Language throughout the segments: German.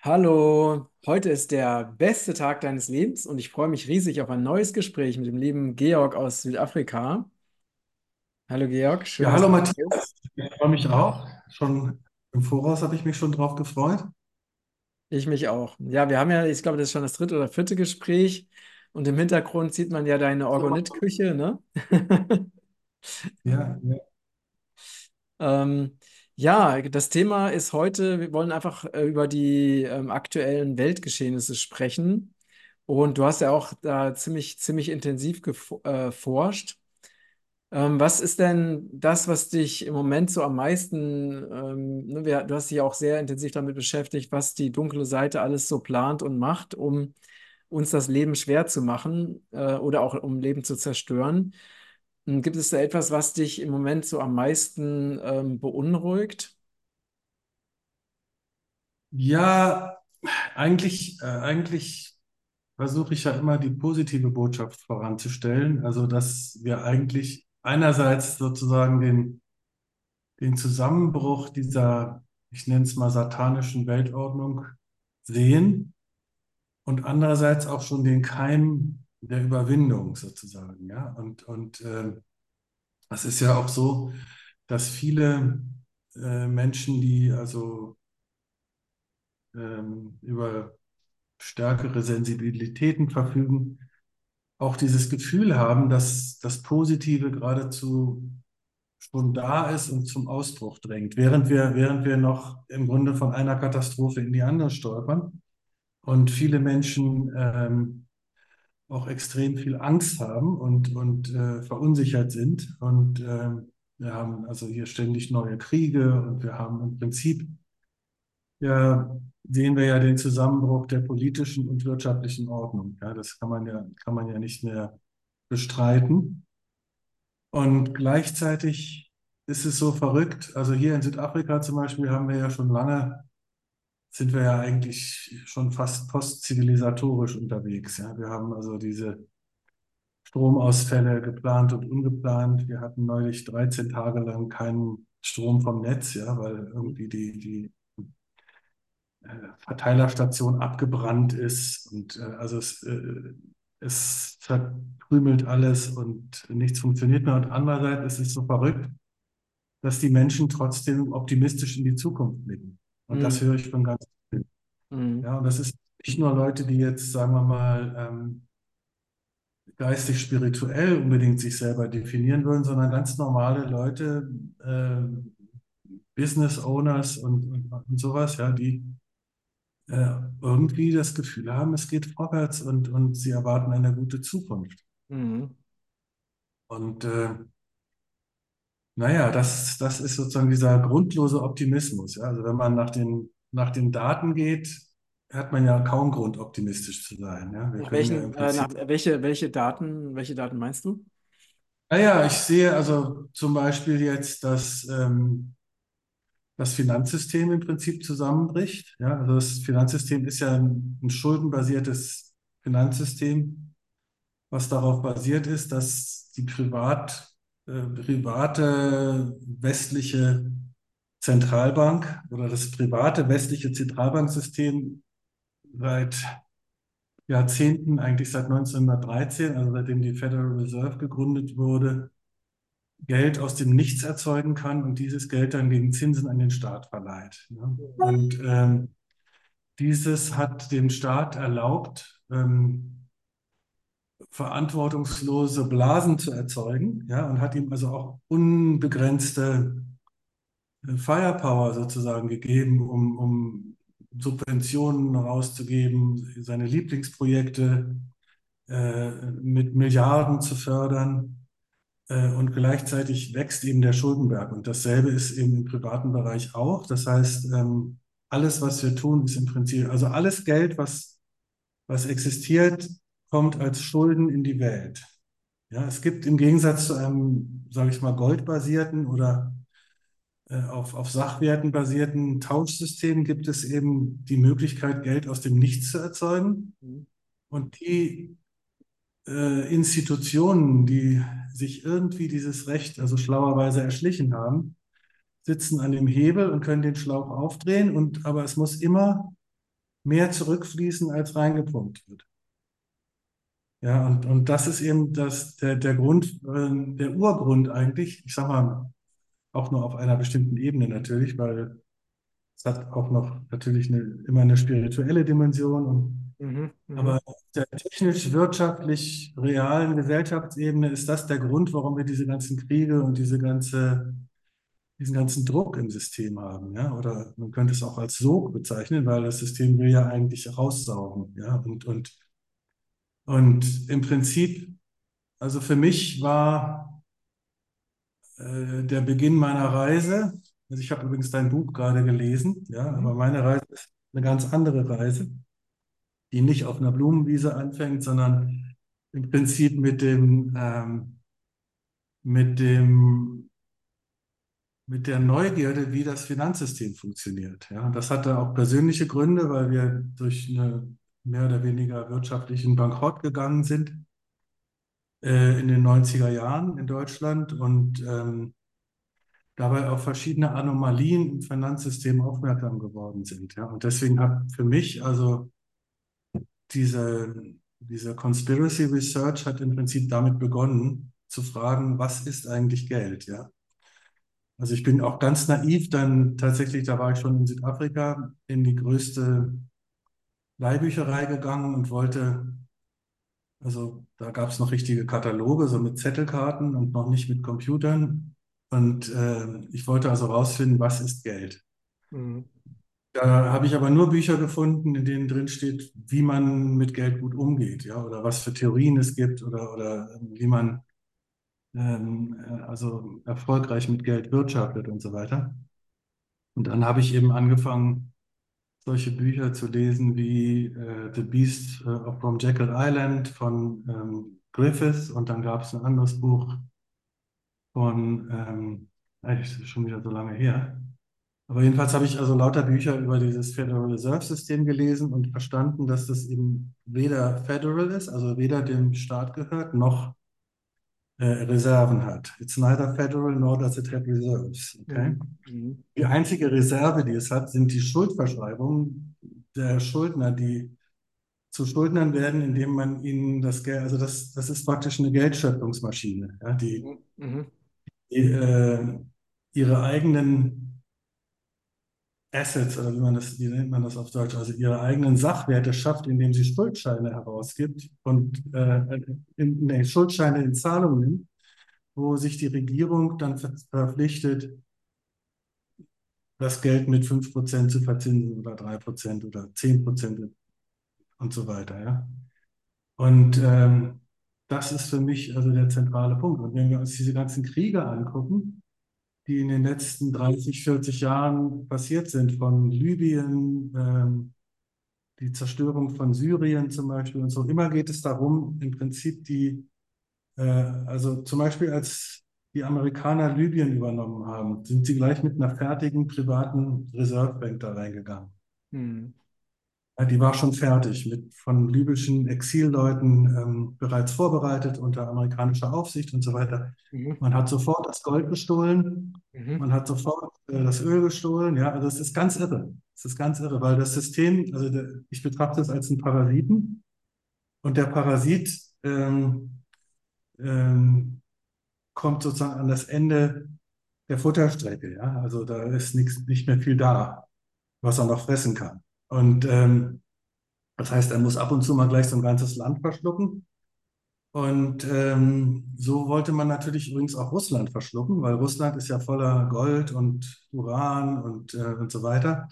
Hallo, heute ist der beste Tag deines Lebens und ich freue mich riesig auf ein neues Gespräch mit dem lieben Georg aus Südafrika. Hallo Georg, schön, Ja, dass hallo du da bist. Matthias, ich freue mich auch. Schon im Voraus habe ich mich schon drauf gefreut. Ich mich auch. Ja, wir haben ja, ich glaube, das ist schon das dritte oder vierte Gespräch und im Hintergrund sieht man ja deine Orgonit-Küche, ne? Ja, ja. Ähm, ja, das Thema ist heute, wir wollen einfach äh, über die ähm, aktuellen Weltgeschehnisse sprechen. Und du hast ja auch da ziemlich, ziemlich intensiv geforscht. Ähm, was ist denn das, was dich im Moment so am meisten, ähm, ne, du hast dich auch sehr intensiv damit beschäftigt, was die dunkle Seite alles so plant und macht, um uns das Leben schwer zu machen, äh, oder auch um Leben zu zerstören. Ähm, Gibt es da etwas, was dich im Moment so am meisten, ähm, beunruhigt? Ja, eigentlich, äh, eigentlich versuche ich ja immer die positive Botschaft voranzustellen. Also, dass wir eigentlich einerseits sozusagen den, den Zusammenbruch dieser, ich nenne es mal satanischen Weltordnung sehen und andererseits auch schon den Keim der Überwindung sozusagen. Ja, und, und äh, Es ist ja auch so, dass viele äh, Menschen, die also ähm, über stärkere Sensibilitäten verfügen, auch dieses Gefühl haben, dass das Positive geradezu schon da ist und zum Ausbruch drängt, während wir, während wir noch im Grunde von einer Katastrophe in die andere stolpern und viele Menschen ähm, auch extrem viel Angst haben und, und äh, verunsichert sind. Und ähm, wir haben also hier ständig neue Kriege und wir haben im Prinzip, ja, sehen wir ja den Zusammenbruch der politischen und wirtschaftlichen Ordnung. Ja, das kann man ja, kann man ja nicht mehr bestreiten. Und gleichzeitig ist es so verrückt. Also hier in Südafrika zum Beispiel haben wir ja schon lange, sind wir ja eigentlich schon fast postzivilisatorisch unterwegs. Ja, wir haben also diese Stromausfälle geplant und ungeplant. Wir hatten neulich 13 Tage lang keinen Strom vom Netz, ja, weil irgendwie die, die äh, Verteilerstation abgebrannt ist und äh, also es, äh, es verkrümelt alles und nichts funktioniert mehr. Und andererseits ist es so verrückt, dass die Menschen trotzdem optimistisch in die Zukunft blicken. Und das Mhm. höre ich von ganz vielen. Mhm. Ja, und das ist nicht nur Leute, die jetzt, sagen wir mal, ähm, geistig spirituell unbedingt sich selber definieren würden, sondern ganz normale Leute, äh, Business Owners und, und, und sowas, ja, die äh, irgendwie das Gefühl haben, es geht vorwärts und, und sie erwarten eine gute Zukunft. Mhm. Und äh, naja, das, das ist sozusagen dieser grundlose Optimismus. Ja? Also wenn man nach den, nach den Daten geht, hat man ja kaum Grund, optimistisch zu sein. Ja? Nach können ja welchen, äh, nach welche, welche Daten, welche Daten meinst du? Naja, ich sehe also zum Beispiel jetzt, dass ähm, das Finanzsystem im Prinzip zusammenbricht. Ja, also das Finanzsystem ist ja ein, ein schuldenbasiertes Finanzsystem, was darauf basiert ist, dass die privat, äh, private westliche Zentralbank oder das private westliche Zentralbanksystem seit Jahrzehnten, eigentlich seit 1913, also seitdem die Federal Reserve gegründet wurde, Geld aus dem Nichts erzeugen kann und dieses Geld dann gegen Zinsen an den Staat verleiht. Ne? Und ähm, dieses hat dem Staat erlaubt, ähm, verantwortungslose Blasen zu erzeugen, ja, und hat ihm also auch unbegrenzte äh, Firepower sozusagen gegeben, um, um Subventionen rauszugeben, seine Lieblingsprojekte äh, mit Milliarden zu fördern. Äh, Und gleichzeitig wächst eben der Schuldenberg. Und dasselbe ist eben im privaten Bereich auch. Das heißt, ähm, alles, was wir tun, ist im Prinzip, also alles Geld, was, was existiert, kommt als Schulden in die Welt. Ja, es gibt im Gegensatz zu einem, sage ich mal, goldbasierten oder äh, auf, auf Sachwerten basierten Tauschsystem gibt es eben die Möglichkeit, Geld aus dem Nichts zu erzeugen. Mhm. Und die äh, Institutionen, die sich irgendwie dieses Recht also schlauerweise erschlichen haben, sitzen an dem Hebel und können den Schlauch aufdrehen und aber es muss immer mehr zurückfließen, als reingepumpt wird. Ja, und, und das ist eben das, der, der Grund, äh, der Urgrund eigentlich, ich sag mal, auch nur auf einer bestimmten Ebene natürlich, weil es hat auch noch natürlich eine, immer eine spirituelle Dimension. Und, Mhm. aber Mhm. auf der technisch-wirtschaftlich realen Gesellschaftsebene ist das der Grund, warum wir diese ganzen Kriege und diese ganze, diesen ganzen Druck im System haben. Ja? Oder man könnte es auch als Sog bezeichnen, weil das System will ja eigentlich raussaugen. Ja? Und, und, und im Prinzip, also für mich war äh, der Beginn meiner Reise, also ich habe übrigens dein Buch gerade gelesen, ja, aber Mhm. meine Reise ist eine ganz andere Reise, die nicht auf einer Blumenwiese anfängt, sondern im Prinzip mit dem, ähm, mit dem, mit der Neugierde, wie das Finanzsystem funktioniert. Ja, und das hatte auch persönliche Gründe, weil wir durch einen mehr oder weniger wirtschaftlichen Bankrott gegangen sind äh, in den 90er Jahren in Deutschland und ähm, dabei auf verschiedene Anomalien im Finanzsystem aufmerksam geworden sind. Ja. Und deswegen hat für mich also diese, diese Conspiracy Research hat im Prinzip damit begonnen, zu fragen, was ist eigentlich Geld? Ja. Also ich bin auch ganz naiv dann tatsächlich, da war ich schon in Südafrika, in die größte Leihbücherei gegangen und wollte, also da gab es noch richtige Kataloge, so mit Zettelkarten und noch nicht mit Computern. Und äh, ich wollte also rausfinden, was ist Geld? Mhm. Da habe ich aber nur Bücher gefunden, in denen drin steht, wie man mit Geld gut umgeht, ja, oder was für Theorien es gibt oder, oder wie man ähm, äh, also erfolgreich mit Geld wirtschaftet und so weiter. Und dann habe ich eben angefangen, solche Bücher zu lesen wie äh, The Beast äh, of from Jekyll Island von ähm, Griffiths und dann gab es ein anderes Buch von, ähm, eigentlich schon wieder so lange her. Aber jedenfalls habe ich also lauter Bücher über dieses Federal Reserve System gelesen und verstanden, dass das eben weder federal ist, also weder dem Staat gehört, noch äh, Reserven hat. It's neither federal nor does it have reserves. Okay? Mhm. Die einzige Reserve, die es hat, sind die Schuldverschreibungen der Schuldner, die zu Schuldnern werden, indem man ihnen das Geld, also das, das ist praktisch eine Geldschöpfungsmaschine, ja, die, Mhm. die äh, ihre eigenen Assets, oder wie man das, wie nennt man das auf Deutsch, also ihre eigenen Sachwerte schafft, indem sie Schuldscheine herausgibt und äh, in, nee, Schuldscheine in Zahlung nimmt, wo sich die Regierung dann ver verpflichtet, das Geld mit 5% zu verzinsen oder 3% oder 10% und so weiter. Ja? Und ähm, das ist für mich also der zentrale Punkt. Und wenn wir uns diese ganzen Kriege angucken, die in den letzten 30, 40 Jahren passiert sind, von Libyen, ähm, die Zerstörung von Syrien zum Beispiel und so, immer geht es darum, im Prinzip die, äh, also zum Beispiel als die Amerikaner Libyen übernommen haben, sind sie gleich mit einer fertigen privaten Reserve Bank da reingegangen. Mhm. Die war schon fertig, mit von libyschen Exilleuten ähm, bereits vorbereitet unter amerikanischer Aufsicht und so weiter. Mhm. Man hat sofort das Gold gestohlen, Mhm. man hat sofort äh, das Öl gestohlen. Ja, also es ist ganz irre. Es ist ganz irre, weil das System, also der, ich betrachte es als einen Parasiten und der Parasit ähm, ähm, kommt sozusagen an das Ende der Futterstrecke. Ja, also da ist nichts, nicht mehr viel da, was er noch fressen kann. Und ähm, das heißt, er muss ab und zu mal gleich so ein ganzes Land verschlucken. Und ähm, so wollte man natürlich übrigens auch Russland verschlucken, weil Russland ist ja voller Gold und Uran und, äh, und so weiter.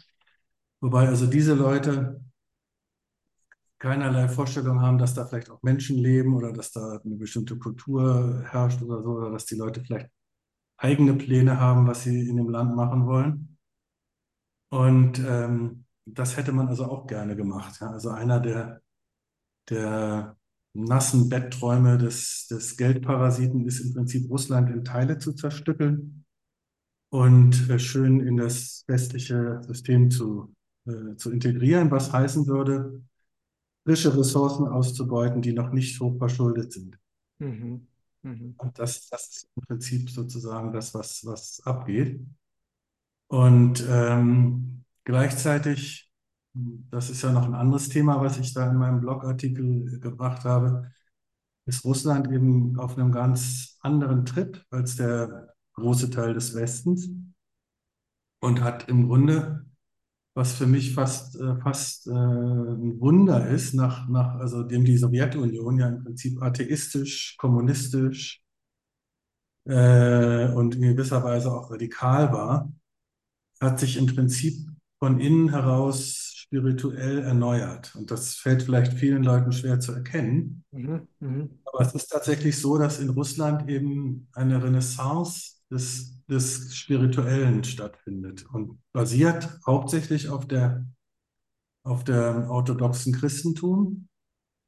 Wobei also diese Leute keinerlei Vorstellung haben, dass da vielleicht auch Menschen leben oder dass da eine bestimmte Kultur herrscht oder so, oder dass die Leute vielleicht eigene Pläne haben, was sie in dem Land machen wollen. Und ähm, das hätte man also auch gerne gemacht. Ja? Also einer der, der nassen Bettträume des, des Geldparasiten ist im Prinzip Russland in Teile zu zerstückeln und äh, schön in das westliche System zu, äh, zu integrieren, was heißen würde, frische Ressourcen auszubeuten, die noch nicht hoch verschuldet sind. Mhm. Mhm. Und das, das ist im Prinzip sozusagen das, was, was abgeht. Und ähm, gleichzeitig das ist ja noch ein anderes Thema, was ich da in meinem Blogartikel gebracht habe, ist Russland eben auf einem ganz anderen Trip als der große Teil des Westens und hat im Grunde, was für mich fast, äh, fast äh, ein Wunder ist, nach, nach, also dem die Sowjetunion ja im Prinzip atheistisch, kommunistisch äh, und in gewisser Weise auch radikal war, hat sich im Prinzip von innen heraus spirituell erneuert. Und das fällt vielleicht vielen Leuten schwer zu erkennen. Mhm. Mhm. Aber es ist tatsächlich so, dass in Russland eben eine Renaissance des, des Spirituellen stattfindet und basiert hauptsächlich auf der, auf der orthodoxen Christentum,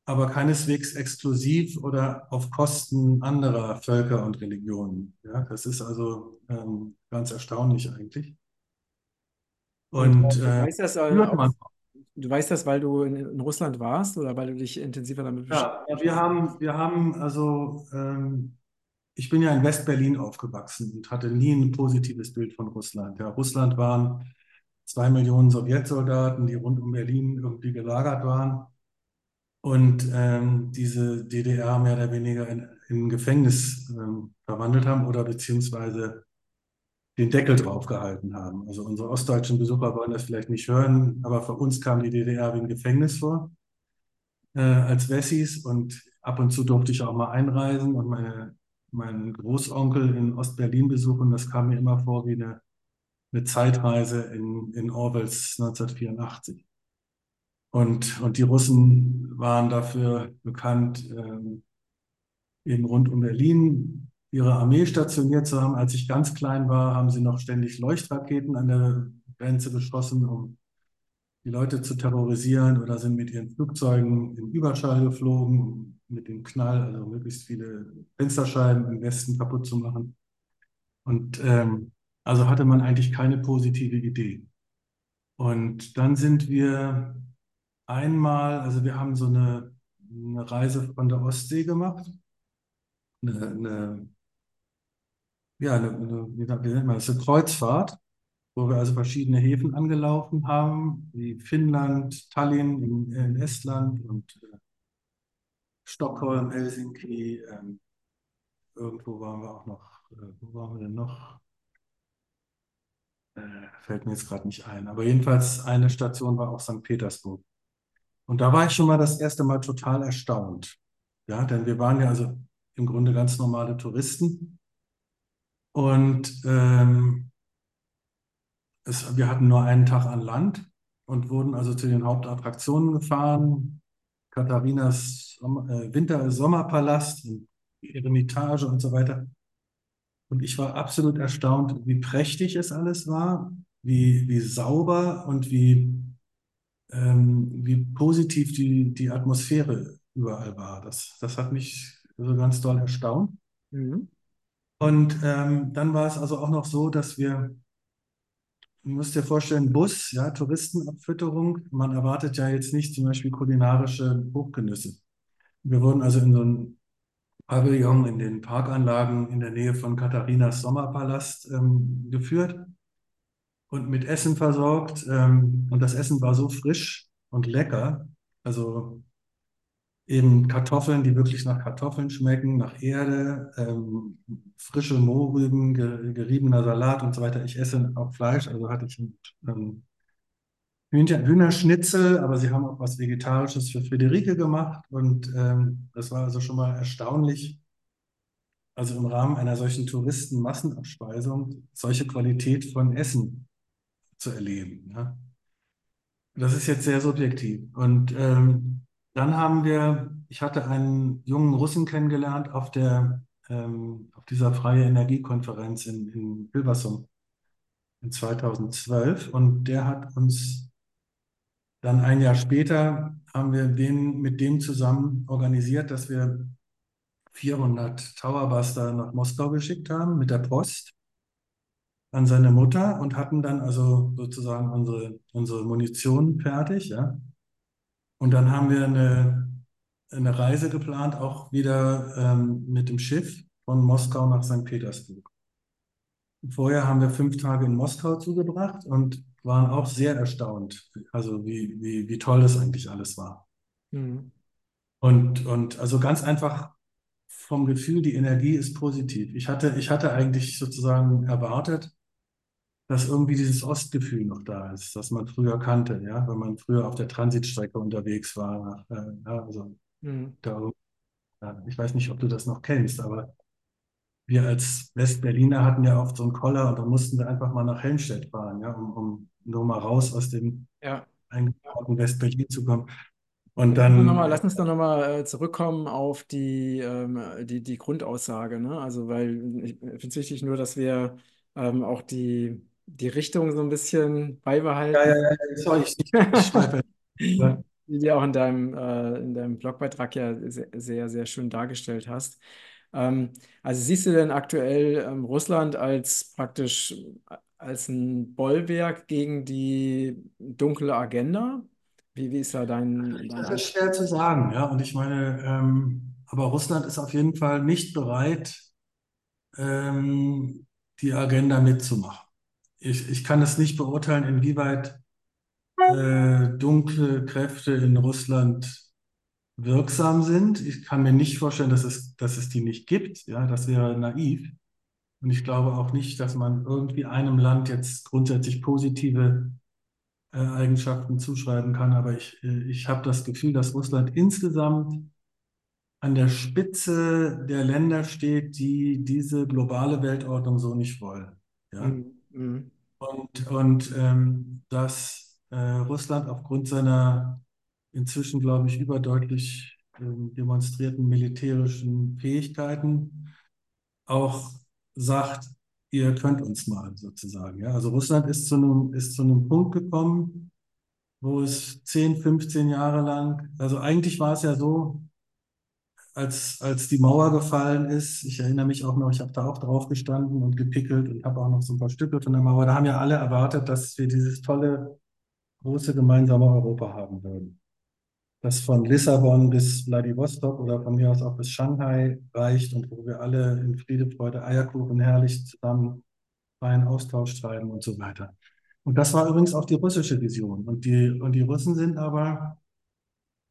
aber keineswegs exklusiv oder auf Kosten anderer Völker und Religionen. Ja, das ist also ähm, ganz erstaunlich eigentlich. Und Und äh, du äh, weißt das äh, aus, du weißt das, weil du in, in Russland warst oder weil du dich intensiver damit Ja, ja, beschäftigt wir haben, wir haben also, ähm, ich bin ja in West-Berlin aufgewachsen und hatte nie ein positives Bild von Russland. Ja, Russland waren zwei Millionen Sowjetsoldaten, die rund um Berlin irgendwie gelagert waren. Und ähm, diese DDR mehr oder weniger in, in Gefängnis ähm, verwandelt haben oder beziehungsweise den Deckel drauf gehalten haben. Also unsere ostdeutschen Besucher wollen das vielleicht nicht hören, aber für uns kam die DDR wie ein Gefängnis vor äh, als Wessis und ab und zu durfte ich auch mal einreisen und meine, meinen Großonkel in Ostberlin besuchen. Das kam mir immer vor wie eine, eine Zeitreise in, in Orwells 1984. Und, und die Russen waren dafür bekannt, ähm, eben rund um Berlin ihre Armee stationiert zu haben. Als ich ganz klein war, haben sie noch ständig Leuchtraketen an der Grenze geschossen, um die Leute zu terrorisieren oder sind mit ihren Flugzeugen in Überschall geflogen, mit dem Knall, also möglichst viele Fensterscheiben im Westen kaputt zu machen. Und ähm, also hatte man eigentlich keine positive Idee. Und dann sind wir einmal, also wir haben so eine, eine Reise von der Ostsee gemacht, eine, eine ja, eine, eine, wie nennt man das, eine Kreuzfahrt wo wir also verschiedene Häfen angelaufen haben, wie Finnland, Tallinn in, in Estland und äh, Stockholm, Helsinki. Ähm, irgendwo waren wir auch noch, äh, wo waren wir denn noch? Äh, fällt mir jetzt gerade nicht ein. Aber jedenfalls eine Station war auch St. Petersburg. Und da war ich schon mal das erste Mal total erstaunt. Ja, denn wir waren ja also im Grunde ganz normale Touristen. Und ähm, es, wir hatten nur einen Tag an Land und wurden also zu den Hauptattraktionen gefahren. Katharinas Sommer, äh, Winter-Sommerpalast, Eremitage und so weiter. Und ich war absolut erstaunt, wie prächtig es alles war, wie, wie sauber und wie, ähm, wie positiv die, die Atmosphäre überall war. Das, das hat mich so ganz doll erstaunt. Mhm. Und ähm, dann war es also auch noch so, dass wir Du musst dir vorstellen, Bus, ja, Touristenabfütterung. Man erwartet ja jetzt nicht zum Beispiel kulinarische Hochgenüsse. Wir wurden also in so ein Pavillon in den Parkanlagen in der Nähe von Katharinas Sommerpalast ähm, geführt und mit Essen versorgt. Ähm, und das Essen war so frisch und lecker. Also eben Kartoffeln, die wirklich nach Kartoffeln schmecken, nach Erde, ähm, frische Mohrrüben, ge geriebener Salat und so weiter. Ich esse auch Fleisch, also hatte ich ähm, Hühnerschnitzel, aber sie haben auch was Vegetarisches für Friederike gemacht und ähm, das war also schon mal erstaunlich. Also im Rahmen einer solchen Touristenmassenabspeisung solche Qualität von Essen zu erleben. Ja. Das ist jetzt sehr subjektiv. Und ähm, dann haben wir, ich hatte einen jungen Russen kennengelernt auf der, ähm, auf dieser Freie Energiekonferenz in, in Hilversum in 2012 und der hat uns dann ein Jahr später haben wir den, mit dem zusammen organisiert, dass wir 400 Towerbuster nach Moskau geschickt haben mit der Post an seine Mutter und hatten dann also sozusagen unsere, unsere Munition fertig, ja. Und dann haben wir eine, eine Reise geplant, auch wieder ähm, mit dem Schiff von Moskau nach St. Petersburg. Vorher haben wir fünf Tage in Moskau zugebracht und waren auch sehr erstaunt, also wie, wie, wie toll das eigentlich alles war. Mhm. Und, und also ganz einfach vom Gefühl, die Energie ist positiv. Ich hatte, ich hatte eigentlich sozusagen erwartet, dass irgendwie dieses Ostgefühl noch da ist, das man früher kannte, ja, wenn man früher auf der Transitstrecke unterwegs war. Äh, ja, also Mhm. da, ich weiß nicht, ob du das noch kennst, aber wir als Westberliner hatten ja oft so einen Koller und dann mussten wir einfach mal nach Helmstedt fahren, ja, um, um nur mal raus aus dem Ja. eingebauten West-Berlin zu kommen. Und Lass uns doch dann, nochmal, äh, lass uns doch noch mal äh, zurückkommen auf die, ähm, die, die Grundaussage, ne? Also, weil ich finde es wichtig nur, dass wir ähm, auch die, die Richtung so ein bisschen ja, ja, beibehalten. ja, sorry, ich, ich schweife. Die du auch in deinem, äh, in deinem Blogbeitrag ja sehr, sehr, sehr schön dargestellt hast. Ähm, also siehst du denn aktuell ähm, Russland als praktisch als ein Bollwerk gegen die dunkle Agenda? Wie, wie ist da dein, dein Das ist schwer zu sagen, ja. Und ich meine, ähm, aber Russland ist auf jeden Fall nicht bereit, ähm, die Agenda mitzumachen. Ich, ich kann es nicht beurteilen, inwieweit äh, dunkle Kräfte in Russland wirksam sind. Ich kann mir nicht vorstellen, dass es, dass es die nicht gibt. Ja, das wäre naiv. Und ich glaube auch nicht, dass man irgendwie einem Land jetzt grundsätzlich positive äh, Eigenschaften zuschreiben kann. Aber ich, äh, ich habe das Gefühl, dass Russland insgesamt an der Spitze der Länder steht, die diese globale Weltordnung so nicht wollen. Ja? Mhm. Mhm. Und, und ähm, dass äh, Russland aufgrund seiner inzwischen, glaube ich, überdeutlich ähm, demonstrierten militärischen Fähigkeiten auch sagt, ihr könnt uns mal sozusagen. Ja? Also Russland ist zu einem, ist zu einem Punkt gekommen, wo es 10, 15 Jahre lang, also eigentlich war es ja so, als, als die Mauer gefallen ist, ich erinnere mich auch noch, ich habe da auch drauf gestanden und gepickelt und habe auch noch so ein paar Stücke von der Mauer. Da haben ja alle erwartet, dass wir dieses tolle, große gemeinsame Europa haben würden. Das von Lissabon bis Vladivostok oder von mir aus auch bis Shanghai reicht und wo wir alle in Friede, Freude, Eierkuchen herrlich zusammen freien Austausch treiben und so weiter. Und das war übrigens auch die russische Vision. Und die, und die Russen sind aber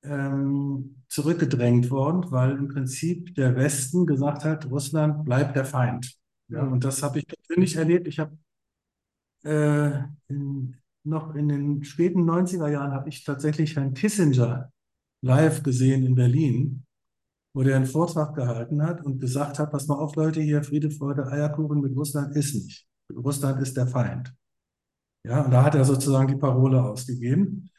ähm, zurückgedrängt worden, weil im Prinzip der Westen gesagt hat, Russland bleibt der Feind. Ja, Mhm. und das habe ich persönlich erlebt. Ich habe äh, in, noch in den späten 90er Jahren habe ich tatsächlich Herrn Kissinger live gesehen in Berlin, wo der einen Vortrag gehalten hat und gesagt hat, pass mal auf, Leute, hier Friede, Freude, Eierkuchen mit Russland ist nicht. Russland ist der Feind. Ja, und da hat er sozusagen die Parole ausgegeben.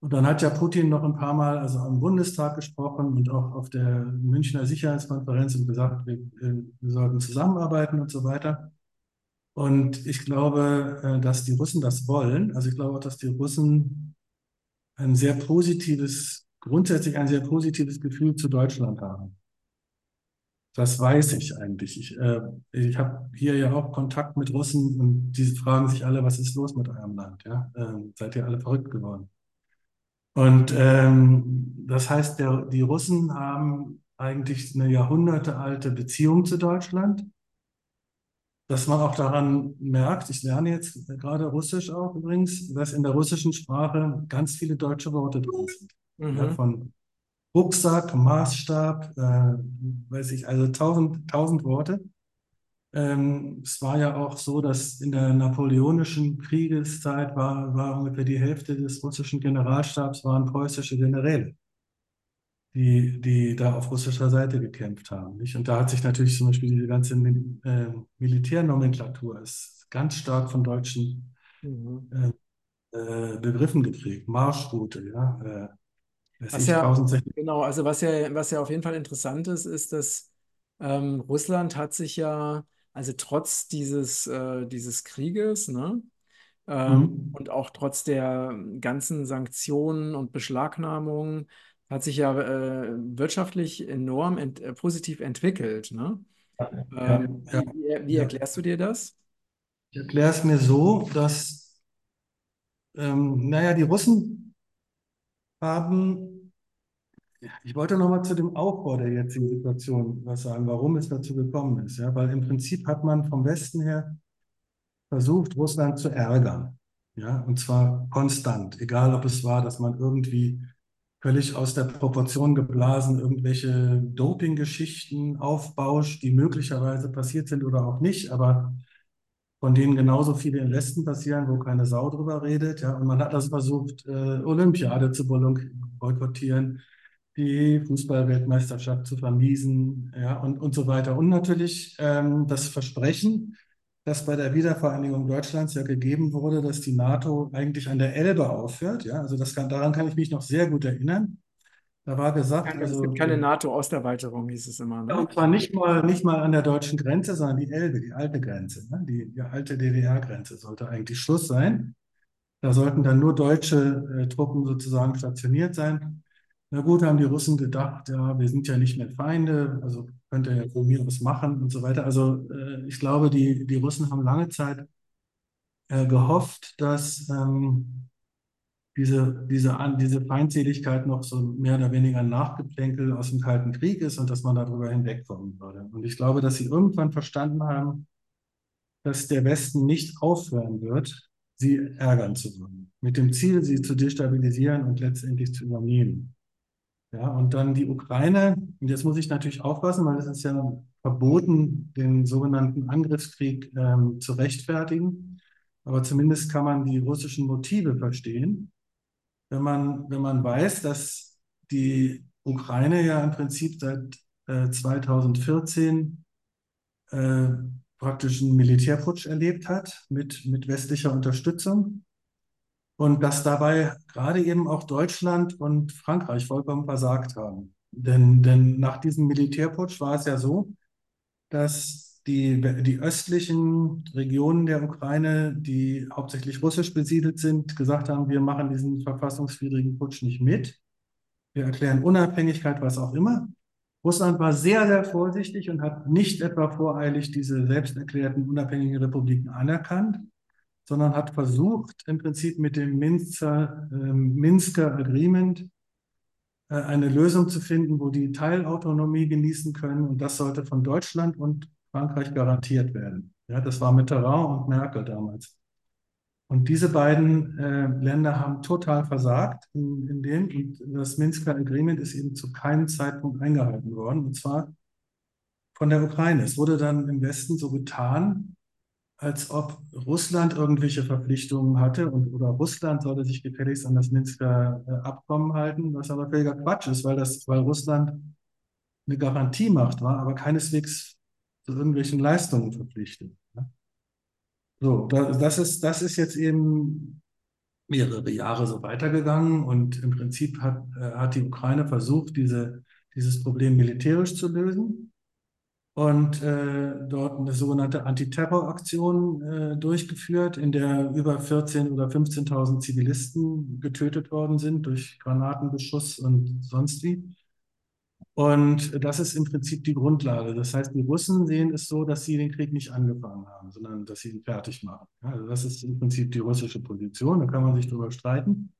Und dann hat ja Putin noch ein paar Mal, also am Bundestag gesprochen und auch auf der Münchner Sicherheitskonferenz und gesagt, wir, äh, wir sollten zusammenarbeiten und so weiter. Und ich glaube, äh, dass die Russen das wollen. Also ich glaube auch, dass die Russen ein sehr positives, grundsätzlich ein sehr positives Gefühl zu Deutschland haben. Das weiß ich eigentlich. Ich, äh, ich habe hier ja auch Kontakt mit Russen und die fragen sich alle, was ist los mit eurem Land? Ja? Ähm, seid ihr alle verrückt geworden? Und ähm, das heißt, der, die Russen haben eigentlich eine jahrhundertealte Beziehung zu Deutschland, dass man auch daran merkt, ich lerne jetzt gerade Russisch auch übrigens, dass in der russischen Sprache ganz viele deutsche Worte drin sind. Ja, Mhm. von Rucksack, Maßstab, äh, weiß ich, also tausend, tausend Worte. Ähm, es war ja auch so, dass in der napoleonischen Kriegeszeit war, war ungefähr die Hälfte des russischen Generalstabs waren preußische Generäle, die, die da auf russischer Seite gekämpft haben. Nicht? Und da hat sich natürlich zum Beispiel diese ganze Mil äh, Militärnomenklatur ist ganz stark von deutschen Mhm. äh, äh, Begriffen geprägt. Marschroute, ja, äh, Was ja, 1060. genau, also was ja, was ja auf jeden Fall interessant ist, ist, dass ähm, Russland hat sich ja, also trotz dieses, äh, dieses Krieges, ne, ähm, Mhm. und auch trotz der ganzen Sanktionen und Beschlagnahmungen, hat sich ja äh, wirtschaftlich enorm ent äh, positiv entwickelt, ne? Ja, Ähm, ja, wie, wie, wie ja. erklärst du dir das? Ich erkläre es mir so, dass, ähm, naja, die Russen haben, ich wollte nochmal zu dem Aufbau der jetzigen Situation was sagen, warum es dazu gekommen ist. Ja, weil im Prinzip hat man vom Westen her versucht, Russland zu ärgern. Ja, und zwar konstant, egal ob es war, dass man irgendwie völlig aus der Proportion geblasen irgendwelche Doping-Geschichten aufbauscht, die möglicherweise passiert sind oder auch nicht, aber von denen genauso viele im Westen passieren, wo keine Sau drüber redet. Ja, und man hat also versucht, äh, Olympiade zu boykottieren, die Fußballweltmeisterschaft zu vermiesen, ja, und, und so weiter. Und natürlich ähm, das Versprechen, das bei der Wiedervereinigung Deutschlands ja gegeben wurde, dass die NATO eigentlich an der Elbe aufhört. Ja, also das kann, daran kann ich mich noch sehr gut erinnern. Da war gesagt, Keine, es also gibt keine NATO-Osterweiterung, hieß es immer. ja, Ne? und zwar nicht mal, nicht mal an der deutschen Grenze, sondern die Elbe, die alte Grenze. Ne? Die, die alte DDR-Grenze sollte eigentlich Schluss sein. Da sollten dann nur deutsche äh, Truppen sozusagen stationiert sein. Na gut, haben die Russen gedacht, ja, wir sind ja nicht mehr Feinde, also könnt ihr ja von mir was machen und so weiter. Also äh, ich glaube, die, die Russen haben lange Zeit äh, gehofft, dass ähm, diese, diese, diese Feindseligkeit noch so mehr oder weniger ein Nachgeplänkel aus dem Kalten Krieg ist und dass man darüber hinwegkommen würde. Und ich glaube, dass sie irgendwann verstanden haben, dass der Westen nicht aufhören wird, sie ärgern zu wollen. Mit dem Ziel, sie zu destabilisieren und letztendlich zu übernehmen. Ja, und dann die Ukraine, und jetzt muss ich natürlich aufpassen, weil es ist ja verboten, den sogenannten Angriffskrieg ähm, zu rechtfertigen. Aber zumindest kann man die russischen Motive verstehen wenn man, wenn man weiß, dass die Ukraine ja im Prinzip seit äh, 2014 äh, praktisch einen Militärputsch erlebt hat mit, mit westlicher Unterstützung und dass dabei gerade eben auch Deutschland und Frankreich vollkommen versagt haben. Denn, denn nach diesem Militärputsch war es ja so, dass die, die östlichen Regionen der Ukraine, die hauptsächlich russisch besiedelt sind, gesagt haben, wir machen diesen verfassungswidrigen Putsch nicht mit. Wir erklären Unabhängigkeit, was auch immer. Russland war sehr, sehr vorsichtig und hat nicht etwa voreilig diese selbst erklärten unabhängigen Republiken anerkannt, sondern hat versucht, im Prinzip mit dem Minsker, äh, Minsker Agreement äh, eine Lösung zu finden, wo die Teilautonomie genießen können. Und das sollte von Deutschland und Frankreich garantiert werden. Ja, das war Mitterrand und Merkel damals. Und diese beiden äh, Länder haben total versagt in, in dem. Und das Minsker Agreement ist eben zu keinem Zeitpunkt eingehalten worden. Und zwar von der Ukraine. Es wurde dann im Westen so getan, als ob Russland irgendwelche Verpflichtungen hatte und oder Russland sollte sich gefälligst an das Minsker äh, Abkommen halten, was aber völliger Quatsch ist, weil das, weil Russland eine Garantiemacht war, aber keineswegs zu irgendwelchen Leistungen verpflichtet. Ja. So, da- das ist, das ist jetzt eben mehrere Jahre so weitergegangen und im Prinzip hat, äh, hat die Ukraine versucht, diese, dieses Problem militärisch zu lösen und äh, dort eine sogenannte Antiterroraktion äh, durchgeführt, in der über 14.000 oder 15.000 Zivilisten getötet worden sind durch Granatenbeschuss und sonst wie. Und das ist im Prinzip die Grundlage. Das heißt, die Russen sehen es so, dass sie den Krieg nicht angefangen haben, sondern dass sie ihn fertig machen. Also das ist im Prinzip die russische Position. Da kann man sich darüber streiten.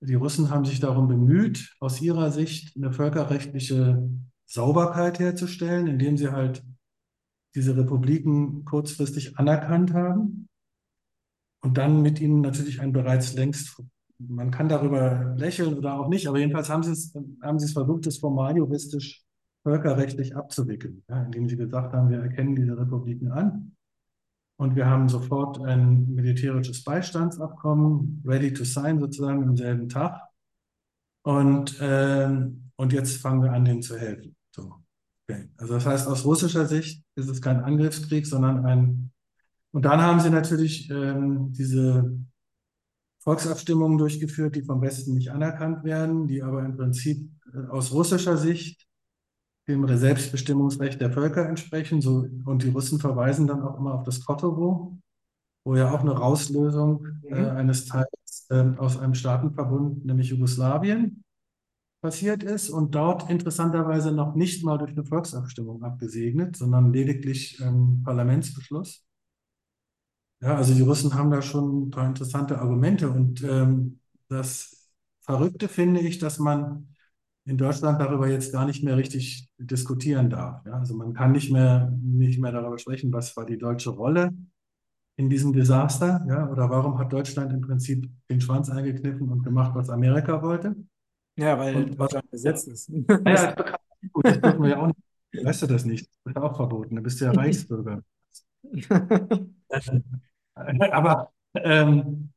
Die Russen haben sich darum bemüht, aus ihrer Sicht eine völkerrechtliche Sauberkeit herzustellen, indem sie halt diese Republiken kurzfristig anerkannt haben und dann mit ihnen natürlich ein bereits längst, man kann darüber lächeln oder auch nicht, aber jedenfalls haben sie es, haben sie es versucht, das formal juristisch völkerrechtlich abzuwickeln, ja, indem sie gesagt haben, wir erkennen diese Republiken an und wir haben sofort ein militärisches Beistandsabkommen, ready to sign sozusagen am selben Tag. Und, ähm, und jetzt fangen wir an, denen zu helfen. Okay. Also das heißt, aus russischer Sicht ist es kein Angriffskrieg, sondern ein. Und dann haben sie natürlich ähm, diese Volksabstimmungen durchgeführt, die vom Westen nicht anerkannt werden, die aber im Prinzip äh, aus russischer Sicht dem Selbstbestimmungsrecht der Völker entsprechen. So, und die Russen verweisen dann auch immer auf das Kosovo, wo ja auch eine Rauslösung äh, Mhm. eines Teils äh, aus einem Staatenverbund, nämlich Jugoslawien, passiert ist und dort interessanterweise noch nicht mal durch eine Volksabstimmung abgesegnet, sondern lediglich ähm, Parlamentsbeschluss. Ja, also die Russen haben da schon ein paar interessante Argumente und ähm, das Verrückte finde ich, dass man in Deutschland darüber jetzt gar nicht mehr richtig diskutieren darf. Ja, also man kann nicht mehr, nicht mehr darüber sprechen, was war die deutsche Rolle in diesem Desaster? Ja? Oder warum hat Deutschland im Prinzip den Schwanz eingekniffen und gemacht, was Amerika wollte? Ja, weil Und ja, besetzt ist. ja, das das dürfen wir ja auch nicht. Weißt du das nicht? Das ist auch verboten. Du bist ja Reichsbürger. Aber ähm,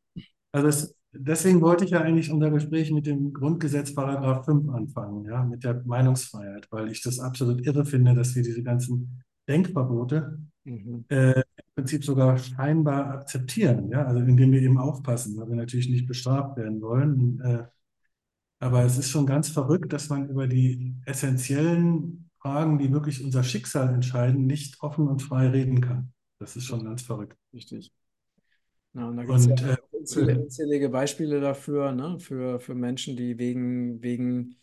also es, deswegen wollte ich ja eigentlich unser Gespräch mit dem Grundgesetz Paragraph 5 anfangen, ja, mit der Meinungsfreiheit, weil ich das absolut irre finde, dass wir diese ganzen Denkverbote Mhm. äh, im Prinzip sogar scheinbar akzeptieren, ja, also indem wir eben aufpassen, weil wir natürlich nicht bestraft werden wollen. Äh, aber es ist schon ganz verrückt, dass man über die essentiellen Fragen, die wirklich unser Schicksal entscheiden, nicht offen und frei reden kann. Das ist schon ganz verrückt. Richtig. Ja, und da gibt es ja äh, unzählige, unzählige Beispiele dafür, ne? Für, für Menschen, die wegen, wegen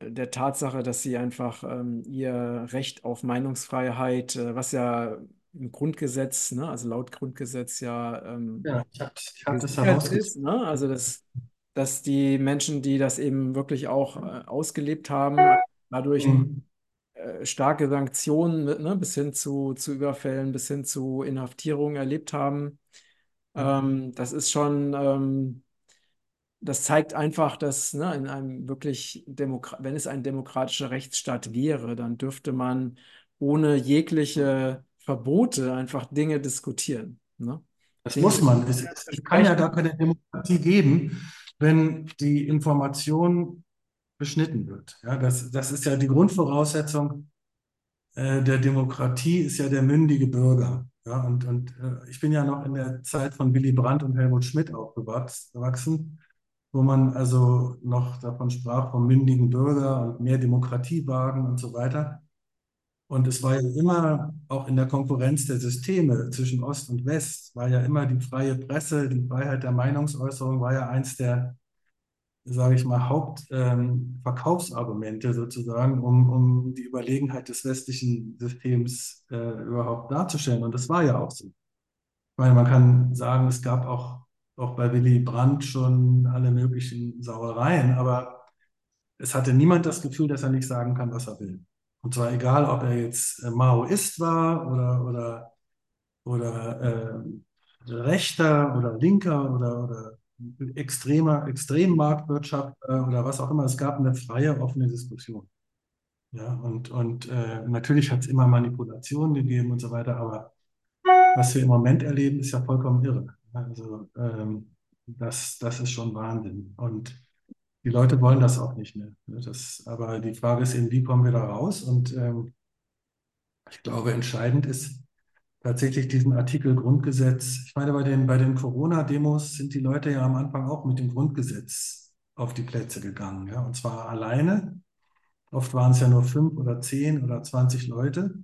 der Tatsache, dass sie einfach ähm, ihr Recht auf Meinungsfreiheit, äh, was ja im Grundgesetz, ne, also laut Grundgesetz ja ähm, ja, ich habe ich hab das ist, ne? Also dass, dass die Menschen, die das eben wirklich auch äh, ausgelebt haben, dadurch äh, starke Sanktionen, ne, bis hin zu, zu Überfällen, bis hin zu Inhaftierungen erlebt haben. Ähm, das ist schon, ähm, das zeigt einfach, dass ne, in einem wirklich Demokra wenn es ein demokratischer Rechtsstaat wäre, dann dürfte man ohne jegliche Verbote einfach Dinge diskutieren. Ne? Das Dinge muss man. Es, kann ja gar keine Demokratie geben, wenn die Information beschnitten wird. Ja, das, das ist ja die Grundvoraussetzung äh, der Demokratie, ist ja der mündige Bürger. Ja, und und äh, ich bin ja noch in der Zeit von Willy Brandt und Helmut Schmidt aufgewachsen, wo man also noch davon sprach, vom mündigen Bürger und mehr Demokratie wagen und so weiter. Und es war ja immer, auch in der Konkurrenz der Systeme zwischen Ost und West, war ja immer die freie Presse, die Freiheit der Meinungsäußerung war ja eins der, sage ich mal, Hauptverkaufsargumente sozusagen, um, um die Überlegenheit des westlichen Systems äh, überhaupt darzustellen. Und das war ja auch so. Ich meine, man kann sagen, es gab auch, auch bei Willy Brandt schon alle möglichen Sauereien, aber es hatte niemand das Gefühl, dass er nicht sagen kann, was er will. Und zwar egal, ob er jetzt äh, Maoist war oder, oder, oder äh, Rechter oder Linker oder, oder extremer, Extremmarktwirtschaftler oder was auch immer. Es gab eine freie, offene Diskussion. Ja, und, und äh, natürlich hat es immer Manipulationen gegeben und so weiter, aber was wir im Moment erleben, ist ja vollkommen irre. Also ähm, das, das ist schon Wahnsinn. Und die Leute wollen das auch nicht mehr. ne? Das, aber die Frage ist eben, wie kommen wir da raus? Und ähm, ich glaube, entscheidend ist tatsächlich diesen Artikel Grundgesetz. Ich meine, bei den, bei den Corona-Demos sind die Leute ja am Anfang auch mit dem Grundgesetz auf die Plätze gegangen. Ja? Und zwar alleine. Oft waren es ja nur fünf oder zehn oder zwanzig Leute,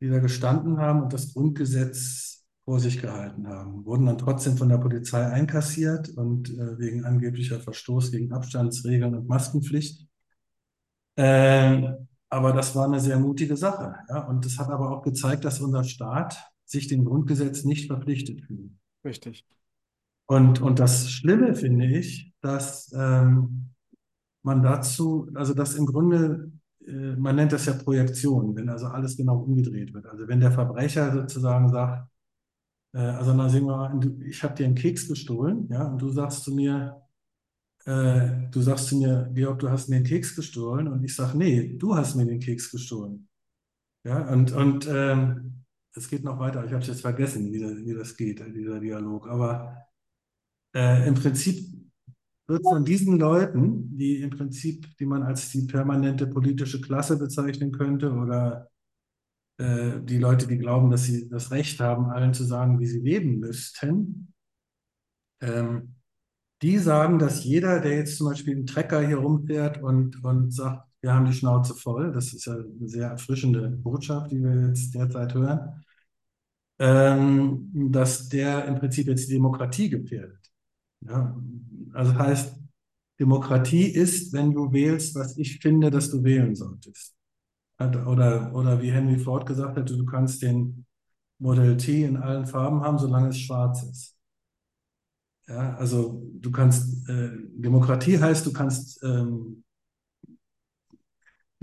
die da gestanden haben und das Grundgesetz vor sich gehalten haben. Wurden dann trotzdem von der Polizei einkassiert und äh, wegen angeblicher Verstoß gegen Abstandsregeln und Maskenpflicht. Ähm, aber das war eine sehr mutige Sache. Ja? Und das hat aber auch gezeigt, dass unser Staat sich dem Grundgesetz nicht verpflichtet fühlt. Richtig. Und, und das Schlimme finde ich, dass ähm, man dazu, also dass im Grunde, äh, man nennt das ja Projektion, wenn also alles genau umgedreht wird. Also wenn der Verbrecher sozusagen sagt, äh, also na sehen wir mal, ich habe dir einen Keks gestohlen, ja, und du sagst zu mir, äh, du sagst zu mir, Georg, du hast mir den Keks gestohlen, und ich sage, nee, du hast mir den Keks gestohlen. Ja, und, und ähm, es geht noch weiter, ich habe es jetzt vergessen, wie, das- wie das geht, dieser Dialog. Aber äh, im Prinzip wird von diesen Leuten, die im Prinzip, die man als die permanente politische Klasse bezeichnen könnte, oder äh, die Leute, die glauben, dass sie das Recht haben, allen zu sagen, wie sie leben müssten, ähm, die sagen, dass jeder, der jetzt zum Beispiel einen Trecker hier rumfährt und, und sagt, wir haben die Schnauze voll, das ist ja eine sehr erfrischende Botschaft, die wir jetzt derzeit hören, ähm, dass der im Prinzip jetzt die Demokratie gefährdet. Ja, also heißt, Demokratie ist, wenn du wählst, was ich finde, dass du wählen solltest. Oder, oder wie Henry Ford gesagt hat, du kannst den Model T in allen Farben haben, solange es schwarz ist. Ja, also du kannst, äh, Demokratie heißt, du kannst ähm,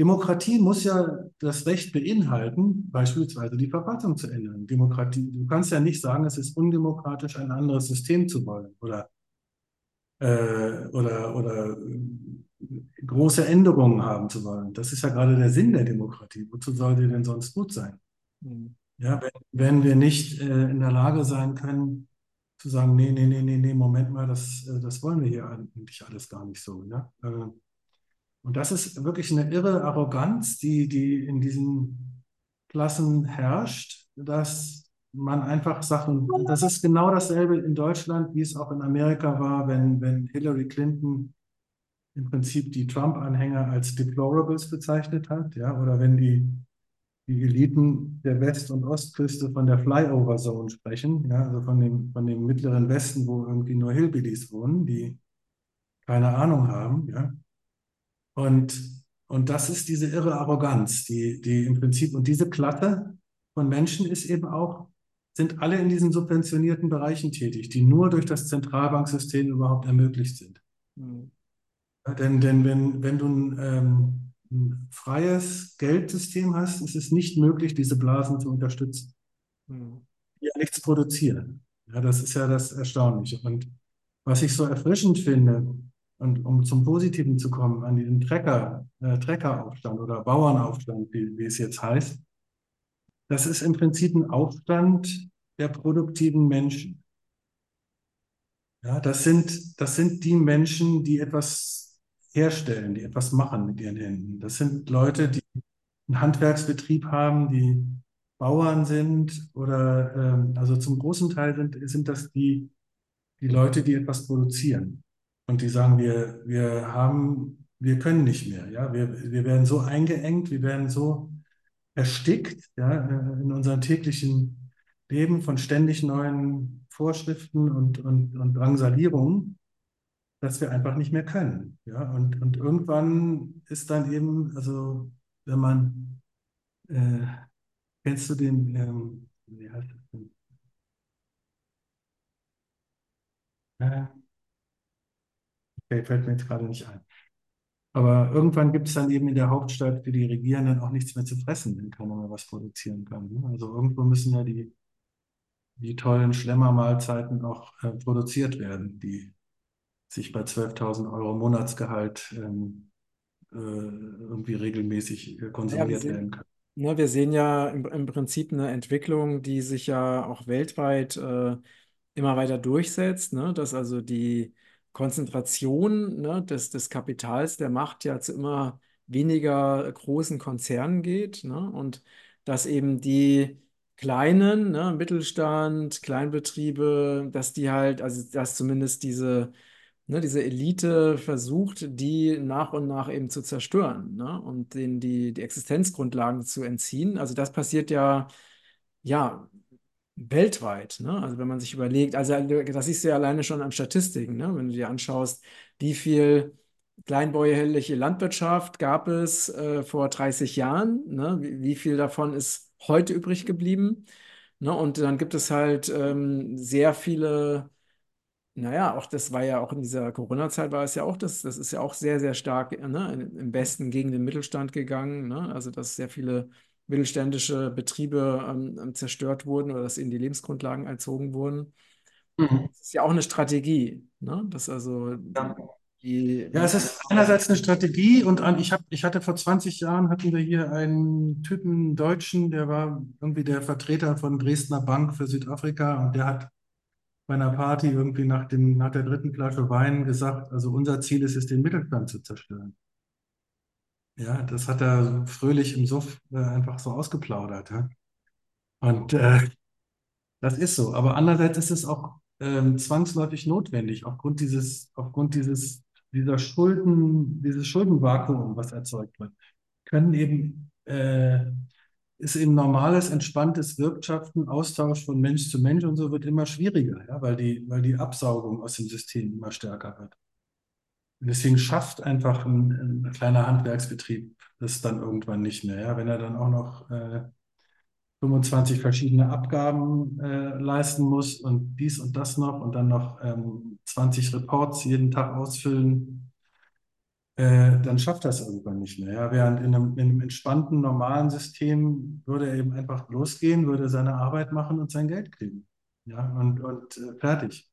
Demokratie muss ja das Recht beinhalten, beispielsweise die Verfassung zu ändern. Demokratie, du kannst ja nicht sagen, es ist undemokratisch, ein anderes System zu wollen oder, äh, oder, oder große Änderungen haben zu wollen. Das ist ja gerade der Sinn der Demokratie. Wozu soll die denn sonst gut sein? Mhm. Ja, wenn, wenn wir nicht äh, in der Lage sein können, zu sagen, nee, nee, nee, nee, nee, Moment mal, das, äh, das wollen wir hier eigentlich alles gar nicht so. Ja? Äh, und das ist wirklich eine irre Arroganz, die, die in diesen Klassen herrscht, dass man einfach Sachen, das ist genau dasselbe in Deutschland, wie es auch in Amerika war, wenn, wenn Hillary Clinton im Prinzip die Trump-Anhänger als Deplorables bezeichnet hat, ja, oder wenn die, die Eliten der West- und Ostküste von der Flyover Zone sprechen, ja, also von dem, von dem mittleren Westen, wo irgendwie nur Hillbillies wohnen, die keine Ahnung haben, ja. Und, und das ist diese irre Arroganz, die, die im Prinzip, und diese Klasse von Menschen ist eben auch, sind alle in diesen subventionierten Bereichen tätig, die nur durch das Zentralbanksystem überhaupt ermöglicht sind. Mhm. Denn, denn wenn, wenn du ein, ähm, ein freies Geldsystem hast, ist es nicht möglich, diese Blasen zu unterstützen, Mhm. die ja nichts produzieren. Ja, das ist ja das Erstaunliche. Und was ich so erfrischend finde, und um zum Positiven zu kommen, an diesen Trecker, äh, Treckeraufstand oder Bauernaufstand, wie, wie es jetzt heißt, das ist im Prinzip ein Aufstand der produktiven Menschen. Ja, das sind, das sind die Menschen, die etwas herstellen, die etwas machen mit ihren Händen. Das sind Leute, die einen Handwerksbetrieb haben, die Bauern sind oder ähm, also zum großen Teil sind, sind das die, die Leute, die etwas produzieren. Und die sagen, wir, wir haben, wir können nicht mehr, ja, wir, wir werden so eingeengt, wir werden so erstickt, ja, in unserem täglichen Leben von ständig neuen Vorschriften und, und, und Drangsalierungen, dass wir einfach nicht mehr können, ja, und, und irgendwann ist dann eben, also wenn man, äh, kennst du den, ähm, wie heißt das denn? Äh, okay, fällt mir jetzt gerade nicht ein. Aber irgendwann gibt es dann eben in der Hauptstadt für die Regierenden auch nichts mehr zu fressen, wenn keiner mehr was produzieren kann. ne? Also irgendwo müssen ja die, die tollen Schlemmermahlzeiten auch äh, produziert werden, die sich bei 12.000 Euro Monatsgehalt ähm, äh, irgendwie regelmäßig äh, Ja, konsumiert sehen, werden können. ne, wir sehen ja im, im Prinzip eine Entwicklung, die sich ja auch weltweit äh, immer weiter durchsetzt, ne? Dass also die Konzentration, ne, des, des Kapitals, der Macht ja zu immer weniger großen Konzernen geht, ne? Und dass eben die kleinen, ne, Mittelstand, Kleinbetriebe, dass die halt, also dass zumindest diese, ne, diese Elite versucht, die nach und nach eben zu zerstören, ne? Und denen die, die Existenzgrundlagen zu entziehen. Also das passiert ja, ja weltweit, ne? Also wenn man sich überlegt, also das siehst du ja alleine schon an Statistiken, ne? Wenn du dir anschaust, wie viel kleinbäuerliche Landwirtschaft gab es äh, vor 30 Jahren, ne? Wie, wie viel davon ist heute übrig geblieben? Ne? Und dann gibt es halt ähm, sehr viele, naja, auch das war ja auch in dieser Corona-Zeit war es ja auch, das, das ist ja auch sehr, sehr stark ne? Im Westen gegen den Mittelstand gegangen, ne? Also dass sehr viele mittelständische Betriebe ähm, ähm, zerstört wurden oder dass ihnen die Lebensgrundlagen entzogen wurden. Mhm. Das ist ja auch eine Strategie, ne? Dass also Ja. die, Ja, es ist einerseits eine Strategie und an, ich, hab, ich hatte vor 20 Jahren, hatten wir hier einen Typen, einen Deutschen, der war irgendwie der Vertreter von Dresdner Bank für Südafrika und der hat bei einer Party irgendwie nach, dem, nach der dritten Flasche Wein gesagt, also unser Ziel ist es, den Mittelstand zu zerstören. Ja, das hat er fröhlich im Suff äh, einfach so ausgeplaudert. Ja? Und äh, das ist so. Aber andererseits ist es auch ähm, zwangsläufig notwendig, aufgrund dieses, aufgrund dieses, dieser Schulden, dieses Schuldenvakuum, was erzeugt wird, können eben, äh, ist eben normales, entspanntes Wirtschaften, Austausch von Mensch zu Mensch und so wird immer schwieriger, ja, weil die, weil die Absaugung aus dem System immer stärker wird. Und deswegen schafft einfach ein, ein kleiner Handwerksbetrieb das dann irgendwann nicht mehr, ja, wenn er dann auch noch äh, 25 verschiedene Abgaben äh, leisten muss und dies und das noch und dann noch ähm, 20 Reports jeden Tag ausfüllen. Äh, dann schafft das irgendwann nicht mehr. Ja? Während in einem, in einem entspannten, normalen System würde er eben einfach losgehen, würde seine Arbeit machen und sein Geld kriegen. Ja, und, und äh, fertig.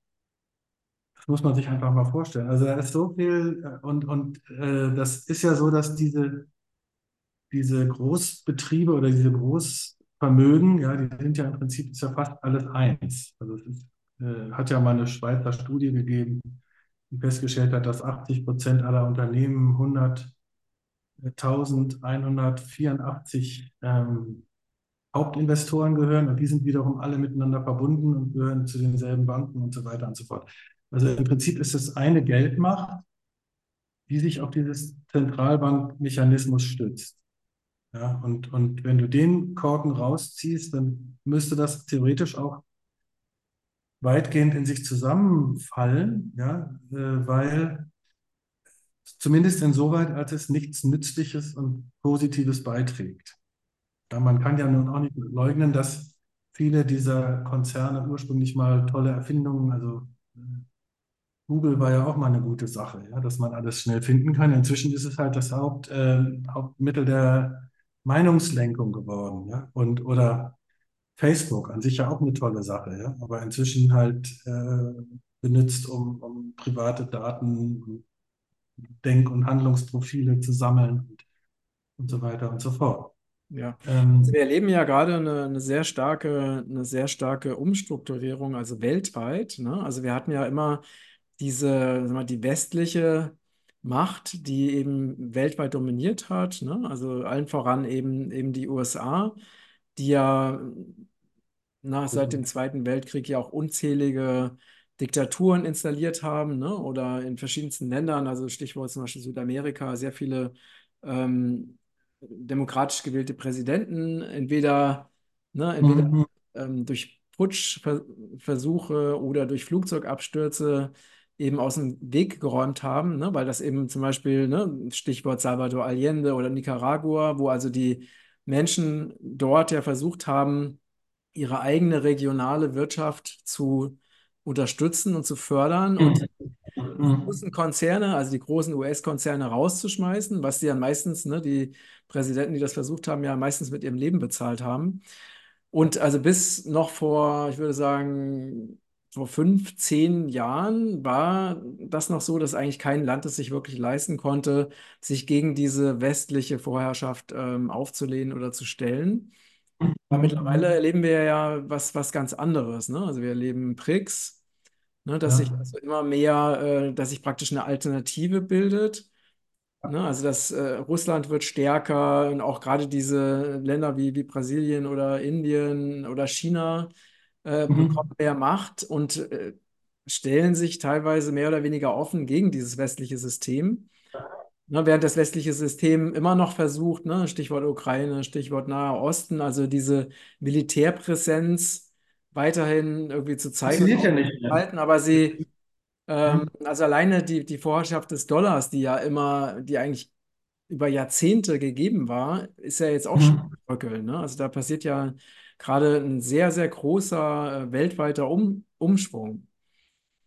Das muss man sich einfach mal vorstellen. Also da ist so viel äh, und, und äh, das ist ja so, dass diese, diese Großbetriebe oder diese Großvermögen, ja, die sind ja im Prinzip ist ja fast alles eins. Also es ist, äh, hat ja mal eine Schweizer Studie gegeben, die festgestellt hat, dass 80 Prozent aller Unternehmen 100.184 ähm, Hauptinvestoren gehören und die sind wiederum alle miteinander verbunden und gehören zu denselben Banken und so weiter und so fort. Also im Prinzip ist es eine Geldmacht, die sich auf dieses Zentralbankmechanismus stützt. Ja, und, und wenn du den Korken rausziehst, dann müsste das theoretisch auch weitgehend in sich zusammenfallen, ja, äh, weil zumindest insoweit, als es nichts Nützliches und Positives beiträgt. Ja, man kann ja nun auch nicht leugnen, dass viele dieser Konzerne ursprünglich mal tolle Erfindungen, also äh, Google war ja auch mal eine gute Sache, ja, dass man alles schnell finden kann. Inzwischen ist es halt das Haupt, äh, Hauptmittel der Meinungslenkung geworden, ja, und oder Facebook an sich ja auch eine tolle Sache, ja, aber inzwischen halt äh, benutzt, um, um private Daten, Denk- und Handlungsprofile zu sammeln und, und so weiter und so fort. Ja, also wir Ähm, erleben ja gerade eine, eine sehr starke, eine sehr starke Umstrukturierung, also weltweit, ne? Also wir hatten ja immer diese, sagen wir mal, die westliche Macht, die eben weltweit dominiert hat, ne? Also allen voran eben, eben die USA, die ja nach, seit dem Zweiten Weltkrieg ja auch unzählige Diktaturen installiert haben, ne? Oder in verschiedensten Ländern, also Stichwort zum Beispiel Südamerika, sehr viele ähm, demokratisch gewählte Präsidenten, entweder, ne, entweder mhm, ähm, durch Putschversuche oder durch Flugzeugabstürze eben aus dem Weg geräumt haben, ne? Weil das eben zum Beispiel, ne, Stichwort Salvador Allende oder Nicaragua, wo also die Menschen dort ja versucht haben, ihre eigene regionale Wirtschaft zu unterstützen und zu fördern und mhm, die mhm. großen Konzerne, also die großen US-Konzerne rauszuschmeißen, was die dann meistens, ne, die Präsidenten, die das versucht haben, ja meistens mit ihrem Leben bezahlt haben. Und also bis noch vor, ich würde sagen, vor fünf, zehn Jahren war das noch so, dass eigentlich kein Land es sich wirklich leisten konnte, sich gegen diese westliche Vorherrschaft ähm, aufzulehnen oder zu stellen. Aber mittlerweile Mhm. erleben wir ja was, was ganz anderes, ne? Also wir erleben BRICS, ne, dass sich Ja. also immer mehr, äh, dass sich praktisch eine Alternative bildet. Ne? Also dass äh, Russland wird stärker und auch gerade diese Länder wie, wie Brasilien oder Indien oder China äh, bekommen Mhm. mehr Macht und äh, stellen sich teilweise mehr oder weniger offen gegen dieses westliche System. Ne, während das westliche System immer noch versucht, ne, Stichwort Ukraine, Stichwort Nahe Osten, also diese Militärpräsenz weiterhin irgendwie zu zeigen Funktioniert ja nicht halten, aber sie, ähm, Mhm. also alleine die, die Vorherrschaft des Dollars, die ja immer, die eigentlich über Jahrzehnte gegeben war, ist ja jetzt auch schon Mhm. bröckeln, ne? Also da passiert ja gerade ein sehr, sehr großer äh, weltweiter um Umschwung.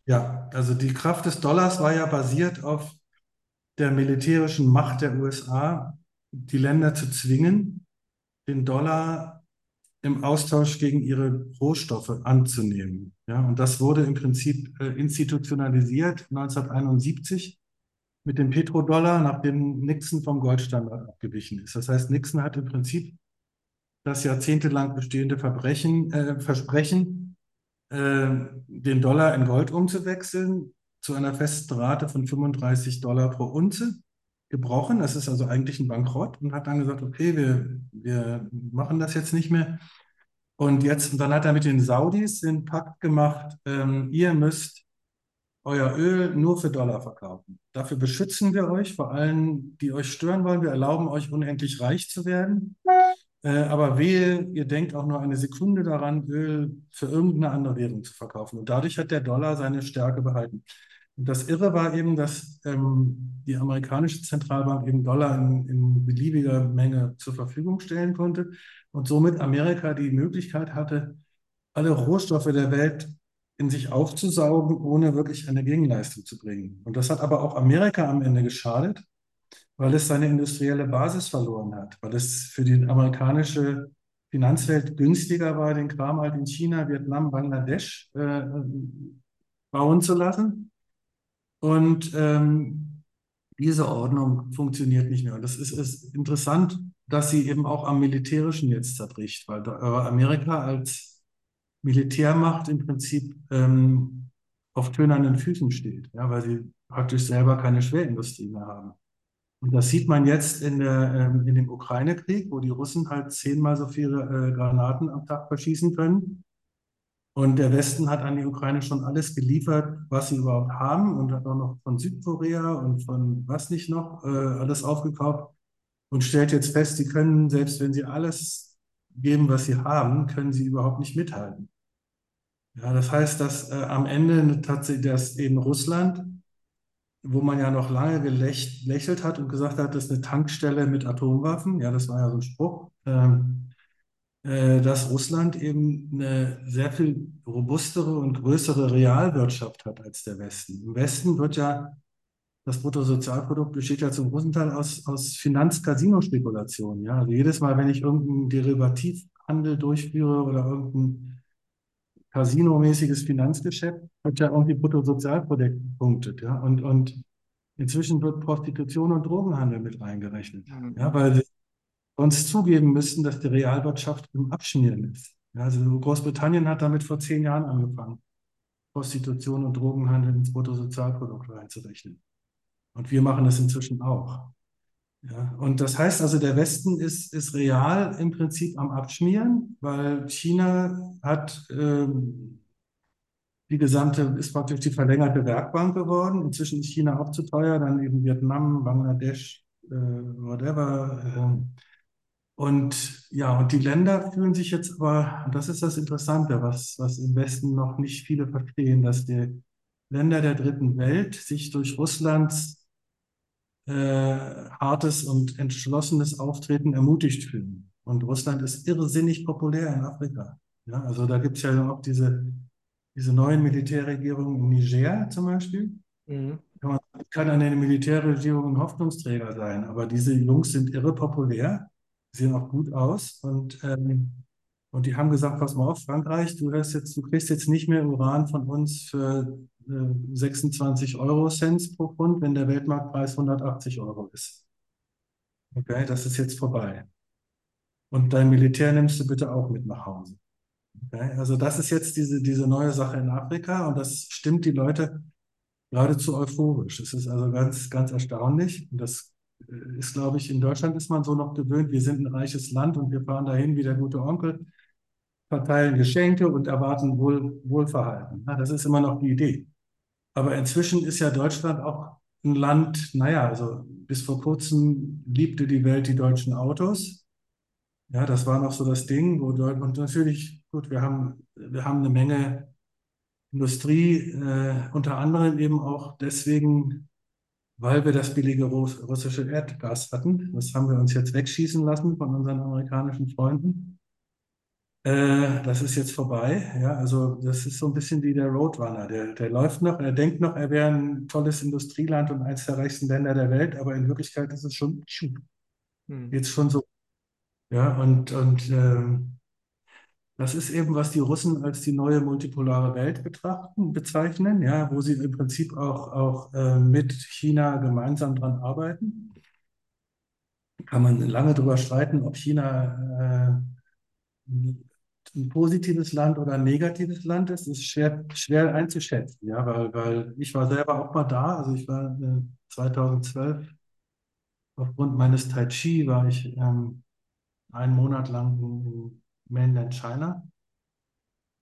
Ja, also die Kraft des Dollars war ja basiert auf der militärischen Macht der USA, die Länder zu zwingen, den Dollar im Austausch gegen ihre Rohstoffe anzunehmen. Ja, und das wurde im Prinzip äh, institutionalisiert 1971 mit dem Petrodollar, nachdem Nixon vom Goldstandard abgewichen ist. Das heißt, Nixon hat im Prinzip das jahrzehntelang bestehende Verbrechen, äh, Versprechen, äh, den Dollar in Gold umzuwechseln, zu einer festen Rate von 35 Dollar pro Unze gebrochen. Das ist also eigentlich ein Bankrott und hat dann gesagt, okay, wir, wir machen das jetzt nicht mehr. Und jetzt, und dann hat er mit den Saudis den Pakt gemacht, ähm, ihr müsst euer Öl nur für Dollar verkaufen. Dafür beschützen wir euch, vor allen, die euch stören wollen. Wir erlauben euch unendlich reich zu werden. Äh, aber wehe, ihr denkt auch nur eine Sekunde daran, Öl für irgendeine andere Währung zu verkaufen. Und dadurch hat der Dollar seine Stärke behalten. Und das Irre war eben, dass ähm, die amerikanische Zentralbank eben Dollar in, in beliebiger Menge zur Verfügung stellen konnte und somit Amerika die Möglichkeit hatte, alle Rohstoffe der Welt in sich aufzusaugen, ohne wirklich eine Gegenleistung zu bringen. Und das hat aber auch Amerika am Ende geschadet, weil es seine industrielle Basis verloren hat, weil es für die amerikanische Finanzwelt günstiger war, den Kram halt in China, Vietnam, Bangladesch äh, bauen zu lassen. Und ähm, diese Ordnung funktioniert nicht mehr. Und das ist, ist interessant, dass sie eben auch am Militärischen jetzt zerbricht, weil Amerika als Militärmacht im Prinzip ähm, auf tönernen Füßen steht, ja, weil sie praktisch selber keine Schwerindustrie mehr haben. Und das sieht man jetzt in, der, ähm, in dem Ukraine-Krieg, wo die Russen halt zehnmal so viele äh, Granaten am Tag verschießen können. Und der Westen hat an die Ukraine schon alles geliefert, was sie überhaupt haben und hat auch noch von Südkorea und von was nicht noch äh, alles aufgekauft und stellt jetzt fest, sie können, selbst wenn sie alles geben, was sie haben, können sie überhaupt nicht mithalten. Ja, das heißt, dass äh, am Ende tatsächlich, dass eben Russland, wo man ja noch lange gelächelt hat und gesagt hat, das ist eine Tankstelle mit Atomwaffen, ja, das war ja so ein Spruch, ähm, äh, dass Russland eben eine sehr viel robustere und größere Realwirtschaft hat als der Westen. Im Westen wird ja das Bruttosozialprodukt besteht ja zum großen Teil aus, aus Finanz-Casino-Spekulationen. Ja? Also jedes Mal, wenn ich irgendeinen Derivativhandel durchführe oder irgendein Casino-mäßiges Finanzgeschäft, wird ja irgendwie Bruttosozialprodukt punktet. Ja? Und, und inzwischen wird Prostitution und Drogenhandel mit reingerechnet. Mhm. Ja? Weil sie uns zugeben müssten, dass die Realwirtschaft im Abschmieren ist. Ja? Also Großbritannien hat damit vor zehn Jahren angefangen, Prostitution und Drogenhandel ins Bruttosozialprodukt reinzurechnen. Und wir machen das inzwischen auch. Ja, und das heißt also, der Westen ist, ist real im Prinzip am Abschmieren, weil China hat ähm, die gesamte, ist praktisch die verlängerte Werkbank geworden. Inzwischen ist China auch zu teuer, dann eben Vietnam, Bangladesch, äh, whatever. Äh, und ja, und die Länder fühlen sich jetzt aber, das ist das Interessante, was, was im Westen noch nicht viele verstehen, dass die Länder der dritten Welt sich durch Russlands äh, hartes und entschlossenes Auftreten ermutigt fühlen. Und Russland ist irrsinnig populär in Afrika. Ja, also da gibt es ja auch diese, diese neuen Militärregierungen in Niger zum Beispiel. Mhm. Man kann eine Militärregierung ein Hoffnungsträger sein, aber diese Jungs sind irre populär, sehen auch gut aus und, ähm, und die haben gesagt, pass mal auf, Frankreich, du, jetzt, du kriegst jetzt nicht mehr Uran von uns für 26 Euro Cent pro Pfund, wenn der Weltmarktpreis 180 Euro ist. Okay, das ist jetzt vorbei. Und dein Militär nimmst du bitte auch mit nach Hause. Okay, also das ist jetzt diese, diese neue Sache in Afrika und das stimmt die Leute geradezu euphorisch. Es ist also ganz, ganz erstaunlich. Und das äh, ist, glaube ich, in Deutschland ist man so noch gewöhnt, wir sind ein reiches Land und wir fahren dahin wie der gute Onkel, verteilen Geschenke und erwarten Wohl, Wohlverhalten. Ja, das ist immer noch die Idee. Aber inzwischen ist ja Deutschland auch ein Land, naja, also bis vor kurzem liebte die Welt die deutschen Autos. Ja, das war noch so das Ding, wo Deutschland, und natürlich, gut, wir haben, wir haben eine Menge Industrie, äh, unter anderem eben auch deswegen, weil wir das billige russische Erdgas hatten. Das haben wir uns jetzt wegschießen lassen von unseren amerikanischen Freunden. Äh, das ist jetzt vorbei. Ja, also das ist so ein bisschen wie der Roadrunner. Der, der läuft noch, er denkt noch, er wäre ein tolles Industrieland und eines der reichsten Länder der Welt, aber in Wirklichkeit ist es schon hm. jetzt schon so. Ja, und, und ähm, das ist eben, was die Russen als die neue multipolare Welt betrachten, bezeichnen, ja, wo sie im Prinzip auch, auch äh, mit China gemeinsam dran arbeiten. Kann man lange darüber streiten, ob China äh, ein positives Land oder ein negatives Land ist, ist schwer, schwer einzuschätzen. Ja, weil, weil ich war selber auch mal da. Also ich war äh, 2012 aufgrund meines Tai Chi war ich ähm, einen Monat lang in Mainland China.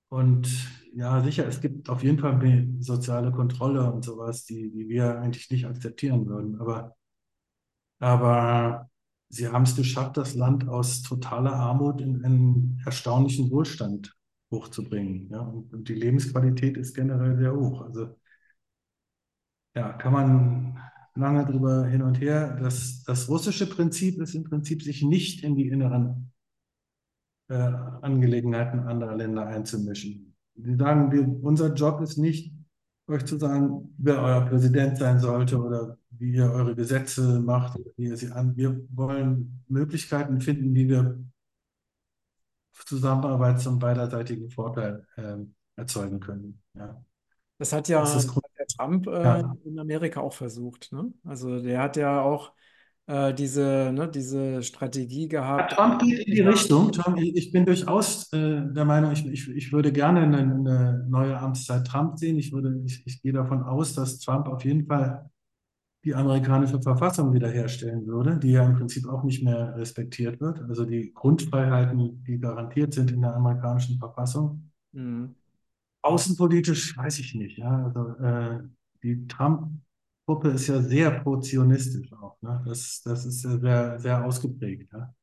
Und ja, sicher, es gibt auf jeden Fall eine soziale Kontrolle und sowas, die, die wir eigentlich nicht akzeptieren würden. Aber, aber Sie haben es geschafft, das Land aus totaler Armut in einen erstaunlichen Wohlstand hochzubringen. Ja? Und, die Lebensqualität ist generell sehr hoch. Also ja, kann man lange drüber hin und her. Das, das russische Prinzip ist im Prinzip, sich nicht in die inneren äh, Angelegenheiten anderer Länder einzumischen. Sie sagen, wir, unser Job ist nicht, euch zu sagen, wer euer Präsident sein sollte oder wie ihr eure Gesetze macht, wie ihr sie an. Wir wollen Möglichkeiten finden, wie wir Zusammenarbeit zum beiderseitigen Vorteil ähm, erzeugen können. Ja. Das hat ja, das der Trump äh, Ja. in Amerika auch versucht, ne? Also der hat ja auch äh, diese, ne, diese Strategie Ja, gehabt. Trump geht in die Richtung. Trump, ich, ich bin durchaus äh, der Meinung, ich, ich, ich würde gerne eine, eine neue Amtszeit Trump sehen. Ich würde, ich, ich gehe davon aus, dass Trump auf jeden Fall die amerikanische Verfassung wiederherstellen würde, die ja im Prinzip auch nicht mehr respektiert wird. Also die Grundfreiheiten, die garantiert sind in der amerikanischen Verfassung. Mhm. Außenpolitisch weiß ich nicht. Ja, also äh, die Trump-Gruppe ist ja sehr pro-zionistisch auch. Ne? Das, das ist sehr, sehr ausgeprägt. Ja?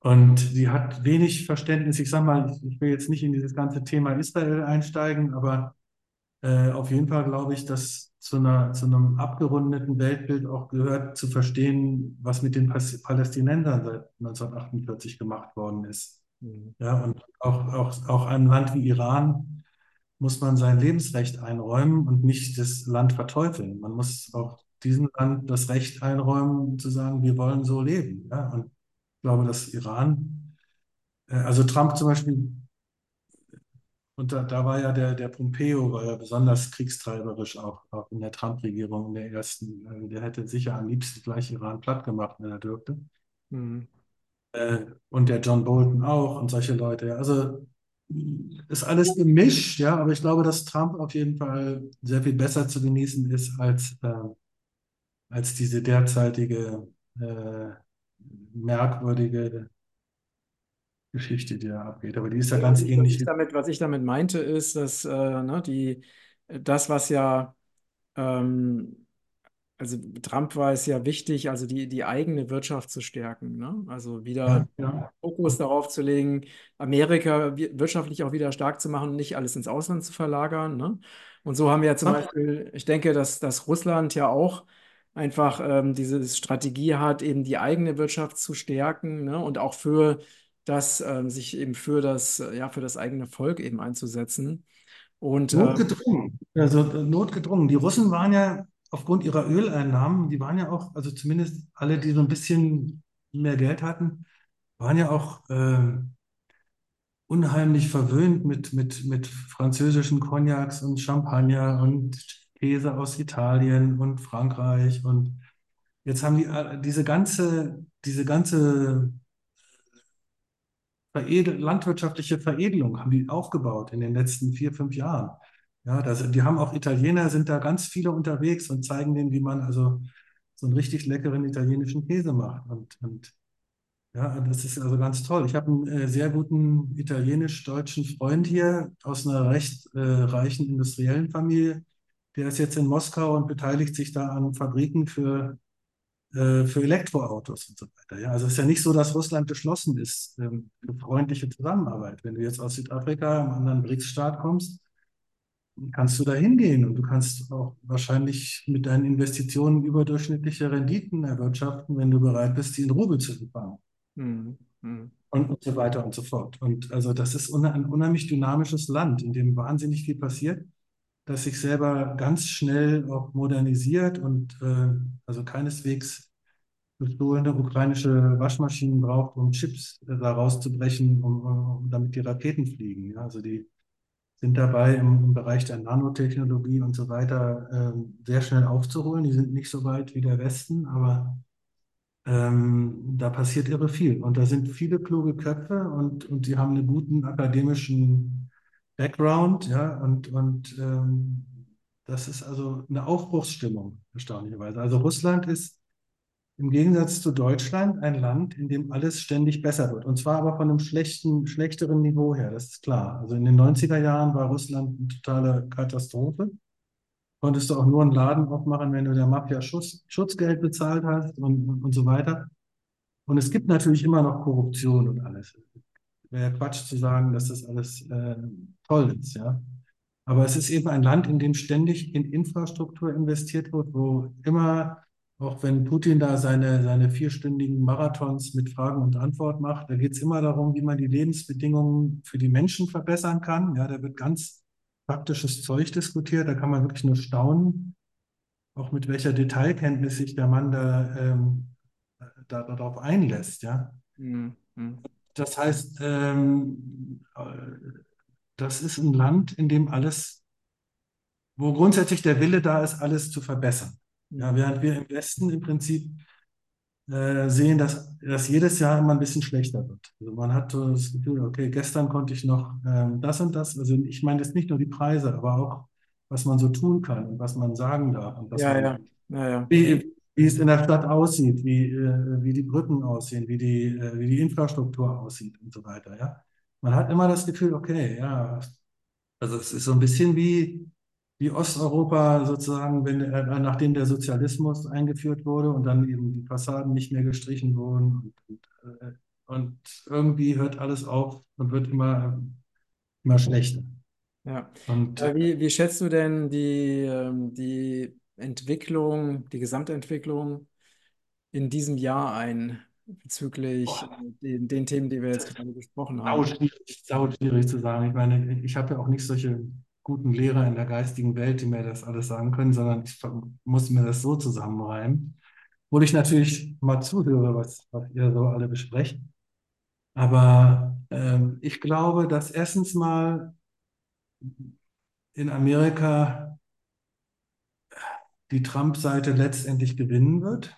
Und sie hat wenig Verständnis. Ich sage mal, ich will jetzt nicht in dieses ganze Thema Israel einsteigen, aber äh, auf jeden Fall glaube ich, dass zu einer, zu einem abgerundeten Weltbild auch gehört, zu verstehen, was mit den Palästinensern seit 1948 gemacht worden ist. Mhm. Ja, und auch, auch, auch einem Land wie Iran muss man sein Lebensrecht einräumen und nicht das Land verteufeln. Man muss auch diesem Land das Recht einräumen, zu sagen, wir wollen so leben. Ja, und ich glaube, dass Iran, äh, also Trump zum Beispiel, und da, da war ja der, der Pompeo, war ja besonders kriegstreiberisch auch, auch in der Trump-Regierung in der ersten. Also der hätte sicher am liebsten gleich Iran platt gemacht, wenn er dürfte. Mhm. Äh, und der John Bolton auch und solche Leute. Also ist alles gemischt, ja, aber ich glaube, dass Trump auf jeden Fall sehr viel besser zu genießen ist als, äh, als diese derzeitige äh, merkwürdige Geschichte, die da abgeht. Aber die ist ja ganz ich, was ich ähnlich. damit, was ich damit meinte, ist, dass äh, ne, die, das, was ja ähm, also Trump war es ja wichtig, also die, die eigene Wirtschaft zu stärken, ne? Also wieder Ja, ja. Fokus darauf zu legen, Amerika wi- wirtschaftlich auch wieder stark zu machen und nicht alles ins Ausland zu verlagern, ne? Und so haben wir ja zum Beispiel, ich denke, dass, dass Russland ja auch einfach ähm, diese Strategie hat, eben die eigene Wirtschaft zu stärken, ne? Und auch für das, ähm, sich eben für das, äh, ja, für das eigene Volk eben einzusetzen. Und ähm, Notgedrungen. Also äh, notgedrungen. Die Russen waren ja aufgrund ihrer Öleinnahmen, die waren ja auch, also zumindest alle, die so ein bisschen mehr Geld hatten, waren ja auch äh, unheimlich verwöhnt mit, mit, mit französischen Cognacs und Champagner und Käse aus Italien und Frankreich. Und jetzt haben die äh, diese ganze, diese ganze Veredel, landwirtschaftliche Veredelung haben die aufgebaut in den letzten vier, fünf Jahren. Ja, das, die haben auch Italiener, sind da ganz viele unterwegs und zeigen denen, wie man also so einen richtig leckeren italienischen Käse macht. Und, und ja, das ist also ganz toll. Ich habe einen äh, sehr guten italienisch-deutschen Freund hier aus einer recht äh, reichen industriellen Familie. Der ist jetzt in Moskau und beteiligt sich da an Fabriken für, für Elektroautos und so weiter. Ja, also es ist ja nicht so, dass Russland geschlossen ist ähm, für freundliche Zusammenarbeit. Wenn du jetzt aus Südafrika, einem anderen BRICS-Staat kommst, kannst du da hingehen und du kannst auch wahrscheinlich mit deinen Investitionen überdurchschnittliche Renditen erwirtschaften, wenn du bereit bist, die in Rubel zu empfangen hm, hm, und, und so weiter und so fort. Und also das ist ein unheimlich dynamisches Land, in dem wahnsinnig viel passiert, das sich selber ganz schnell auch modernisiert und äh, also keineswegs gestohlene ukrainische Waschmaschinen braucht, um Chips äh, da rauszubrechen, um, um, damit die Raketen fliegen. Ja, also die sind dabei im, im Bereich der Nanotechnologie und so weiter ähm, sehr schnell aufzuholen. Die sind nicht so weit wie der Westen, aber ähm, da passiert irre viel. Und da sind viele kluge Köpfe und, und die haben einen guten akademischen Background, ja, und, und ähm, das ist also eine Aufbruchsstimmung, erstaunlicherweise. Also Russland ist im Gegensatz zu Deutschland ein Land, in dem alles ständig besser wird. Und zwar aber von einem schlechten, schlechteren Niveau her, das ist klar. Also in den 90er Jahren war Russland eine totale Katastrophe konntest du auch nur einen Laden aufmachen, wenn du der Mafia Schutz, Schutzgeld bezahlt hast und, und, und so weiter. Und es gibt natürlich immer noch Korruption und alles. Wäre ja Quatsch zu sagen, dass das alles äh, toll ist, ja. Aber es ist eben ein Land, in dem ständig in Infrastruktur investiert wird, wo immer, auch wenn Putin da seine, seine vierstündigen Marathons mit Fragen und Antwort macht, da geht es immer darum, wie man die Lebensbedingungen für die Menschen verbessern kann. Ja, da wird ganz praktisches Zeug diskutiert, da kann man wirklich nur staunen. auch mit welcher Detailkenntnis sich der Mann da, ähm, da darauf einlässt, ja. Mhm. Das heißt, ähm, äh, das ist ein Land, in dem alles, wo grundsätzlich der Wille da ist, alles zu verbessern. Ja, während wir im Westen im Prinzip äh, sehen, dass das jedes Jahr immer ein bisschen schlechter wird. Also man hat so das Gefühl, okay, gestern konnte ich noch ähm, das und das. Also ich meine jetzt nicht nur die Preise, aber auch, was man so tun kann und was man sagen darf und was Ja, man, ja, ja, ja. wie, wie es in der Stadt aussieht, wie, äh, wie die Brücken aussehen, wie die, äh, wie die Infrastruktur aussieht und so weiter. Ja, man hat immer das Gefühl, okay, ja, also es ist so ein bisschen wie wie Osteuropa sozusagen, wenn, äh, nachdem der Sozialismus eingeführt wurde und dann eben die Fassaden nicht mehr gestrichen wurden und, und, äh, und irgendwie hört alles auf und wird immer, immer schlechter. Ja. Und Äh, Wie, wie schätzt du denn die, ähm, die Entwicklung, die Gesamtentwicklung in diesem Jahr ein bezüglich den, den Themen, die wir jetzt gerade besprochen haben? sau schwierig zu sagen. Ich meine, ich habe ja auch nicht solche guten Lehrer in der geistigen Welt, die mir das alles sagen können, sondern ich muss mir das so zusammenreimen. Wo ich natürlich mal zuhöre, was, was ihr so alle besprecht. Aber ähm, ich glaube, dass erstens mal in Amerika die Trump-Seite letztendlich gewinnen wird.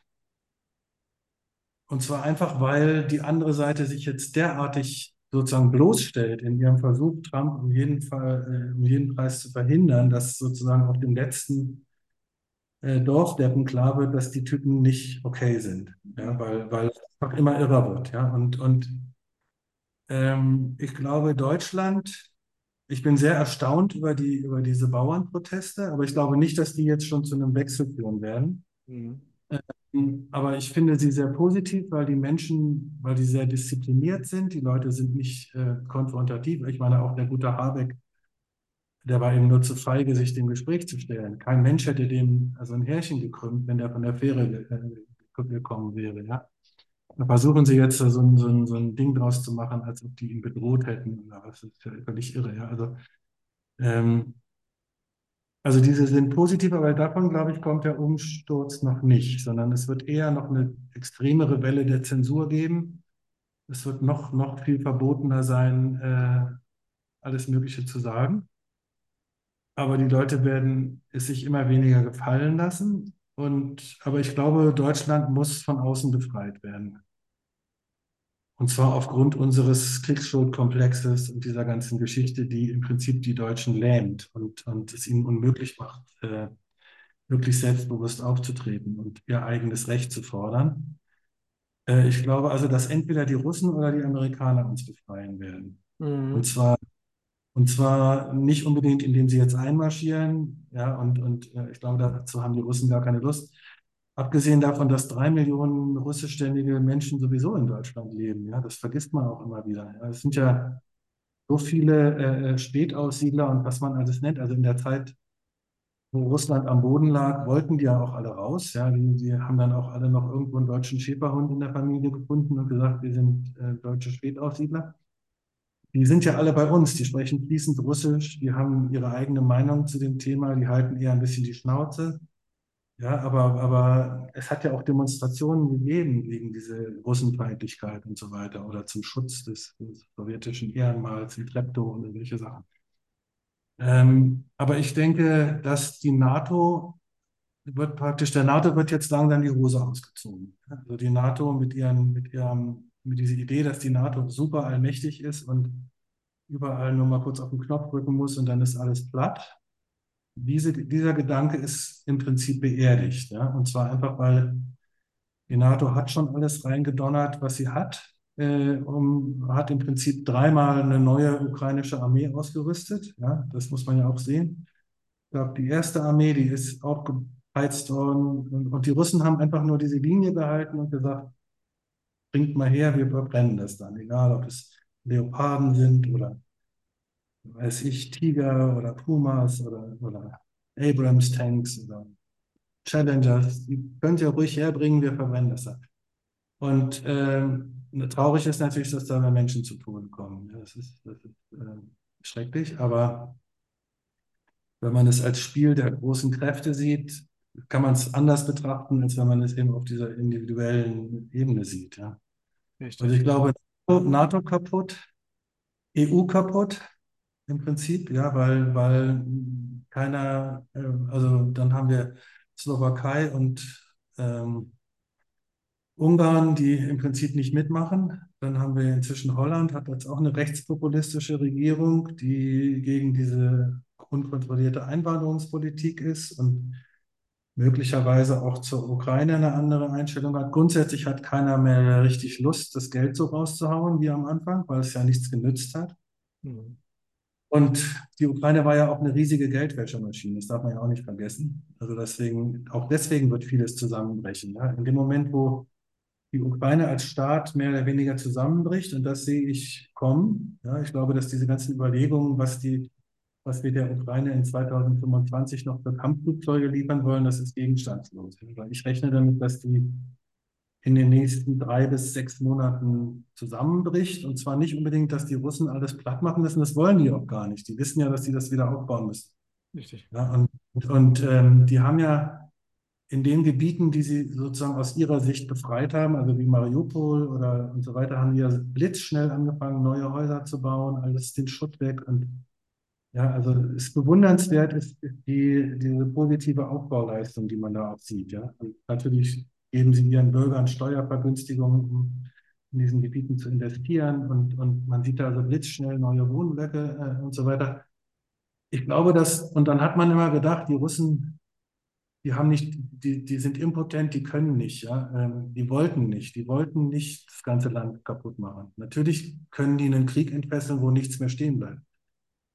Und zwar einfach, weil die andere Seite sich jetzt derartig sozusagen bloßstellt in ihrem Versuch, Trump um jeden Fall, äh, um jeden Preis zu verhindern, dass sozusagen auf dem letzten äh, Dorfdeppen klar wird, dass die Typen nicht okay sind. Ja, weil, weil es einfach immer irrer wird. Ja, und, und ähm, ich glaube, Deutschland Ich bin sehr erstaunt über die, über diese Bauernproteste, aber ich glaube nicht, dass die jetzt schon zu einem Wechsel führen werden. Mhm. Ähm, Aber ich finde sie sehr positiv, weil die Menschen, weil die sehr diszipliniert sind. Die Leute sind nicht äh, konfrontativ. Ich meine, auch der gute Habeck, der war eben nur zu feige, sich dem Gespräch zu stellen. Kein Mensch hätte dem also ein Härchen gekrümmt, wenn der von der Fähre äh, gekommen wäre. Ja? Versuchen sie jetzt so ein, so ein, so ein Ding draus zu machen, als ob die ihn bedroht hätten. Das ist ja völlig irre. Ja? Also ähm, Also diese sind positiv, aber davon, glaube ich, kommt der Umsturz noch nicht, sondern es wird eher noch eine extremere Welle der Zensur geben. Es wird noch, noch viel verbotener sein, äh, alles Mögliche zu sagen. Aber die Leute werden es sich immer weniger gefallen lassen. Und, aber ich glaube, Deutschland muss von außen befreit werden. Und zwar aufgrund unseres Kriegsschuldkomplexes und dieser ganzen Geschichte, die im Prinzip die Deutschen lähmt und, und es ihnen unmöglich macht, äh, wirklich selbstbewusst aufzutreten und ihr eigenes Recht zu fordern. Äh, ich glaube also, dass entweder die Russen oder die Amerikaner uns befreien werden. Und Mhm. zwar, und zwar nicht unbedingt, indem sie jetzt einmarschieren, ja, und, und äh, ich glaube, dazu haben die Russen gar keine Lust. Abgesehen davon, dass drei Millionen russischstämmige Menschen sowieso in Deutschland leben, ja, das vergisst man auch immer wieder. Es sind ja so viele äh, äh, Spätaussiedler und was man alles nennt. Also in der Zeit, wo Russland am Boden lag, wollten die ja auch alle raus. Ja, die, die haben dann auch alle noch irgendwo einen deutschen Schäferhund in der Familie gefunden und gesagt, wir sind äh, deutsche Spätaussiedler. Die sind ja alle bei uns, die sprechen fließend Russisch, die haben ihre eigene Meinung zu dem Thema, die halten eher ein bisschen die Schnauze. Ja, aber, aber es hat ja auch Demonstrationen gegeben gegen diese Russenfeindlichkeit und so weiter oder zum Schutz des, des sowjetischen Ehrenmals, wie Treptow und solche Sachen. Ähm, aber ich denke, dass die NATO wird praktisch, der NATO wird jetzt langsam die Hose ausgezogen. Also die NATO mit ihren, mit ihrem, mit dieser Idee, dass die NATO super allmächtig ist und überall nur mal kurz auf den Knopf drücken muss und dann ist alles platt. Diese, dieser Gedanke ist im Prinzip beerdigt. Ja? Und zwar einfach, weil die NATO hat schon alles reingedonnert, was sie hat. Äh, um, hat im Prinzip dreimal eine neue ukrainische Armee ausgerüstet. Ja? Das muss man ja auch sehen. Ich glaube, die erste Armee, die ist auch geheizt worden. Und, und die Russen haben einfach nur diese Linie gehalten und gesagt, bringt mal her, wir verbrennen das dann. Egal, ob es Leoparden sind oder weiß ich, Tiger oder Pumas oder, oder Abrams Tanks oder Challengers. Die könnt ihr ruhig herbringen, wir verbrennen das dann. Und ähm, traurig ist natürlich, dass da mehr Menschen zu Tode kommen. Das ist, das ist äh, schrecklich, aber wenn man es als Spiel der großen Kräfte sieht, kann man es anders betrachten, als wenn man es eben auf dieser individuellen Ebene sieht. Ja. Also Richtig. ich glaube, NATO kaputt, EU kaputt im Prinzip, ja, weil, weil keiner, äh, also dann haben wir Slowakei und ähm, Ungarn, die im Prinzip nicht mitmachen. Dann haben wir inzwischen Holland, hat jetzt auch eine rechtspopulistische Regierung, die gegen diese unkontrollierte Einwanderungspolitik ist und möglicherweise auch zur Ukraine eine andere Einstellung hat. Grundsätzlich hat keiner mehr richtig Lust, das Geld so rauszuhauen wie am Anfang, weil es ja nichts genützt hat. Mhm. Und die Ukraine war ja auch eine riesige Geldwäschemaschine, das darf man ja auch nicht vergessen. Also deswegen, auch deswegen wird vieles zusammenbrechen. Ja. In dem Moment, wo die Ukraine als Staat mehr oder weniger zusammenbricht, und das sehe ich kommen, ja, ich glaube, dass diese ganzen Überlegungen, was die, was wir der Ukraine in 2025 noch für Kampfflugzeuge liefern wollen, das ist gegenstandslos. Ich rechne damit, dass die in den nächsten drei bis sechs Monaten zusammenbricht. Und zwar nicht unbedingt, dass die Russen alles platt machen müssen, das wollen die auch gar nicht. Die wissen ja, dass sie das wieder aufbauen müssen. Richtig. Ja, und und ähm, die haben ja in den Gebieten, die sie sozusagen aus ihrer Sicht befreit haben, also wie Mariupol oder und so weiter, haben die ja blitzschnell angefangen, neue Häuser zu bauen, alles den Schutt weg. Und ja, also es ist bewundernswert, ist die, diese positive Aufbauleistung, die man da auch sieht. Ja. Und natürlich geben sie ihren Bürgern Steuervergünstigungen, um in diesen Gebieten zu investieren. Und, und man sieht da also blitzschnell neue Wohnblöcke äh, und so weiter. Ich glaube, dass, und dann hat man immer gedacht, die Russen, die haben nicht, die, die sind impotent, die können nicht, ja, ähm, die wollten nicht, die wollten nicht das ganze Land kaputt machen. Natürlich können die einen Krieg entfesseln, wo nichts mehr stehen bleibt.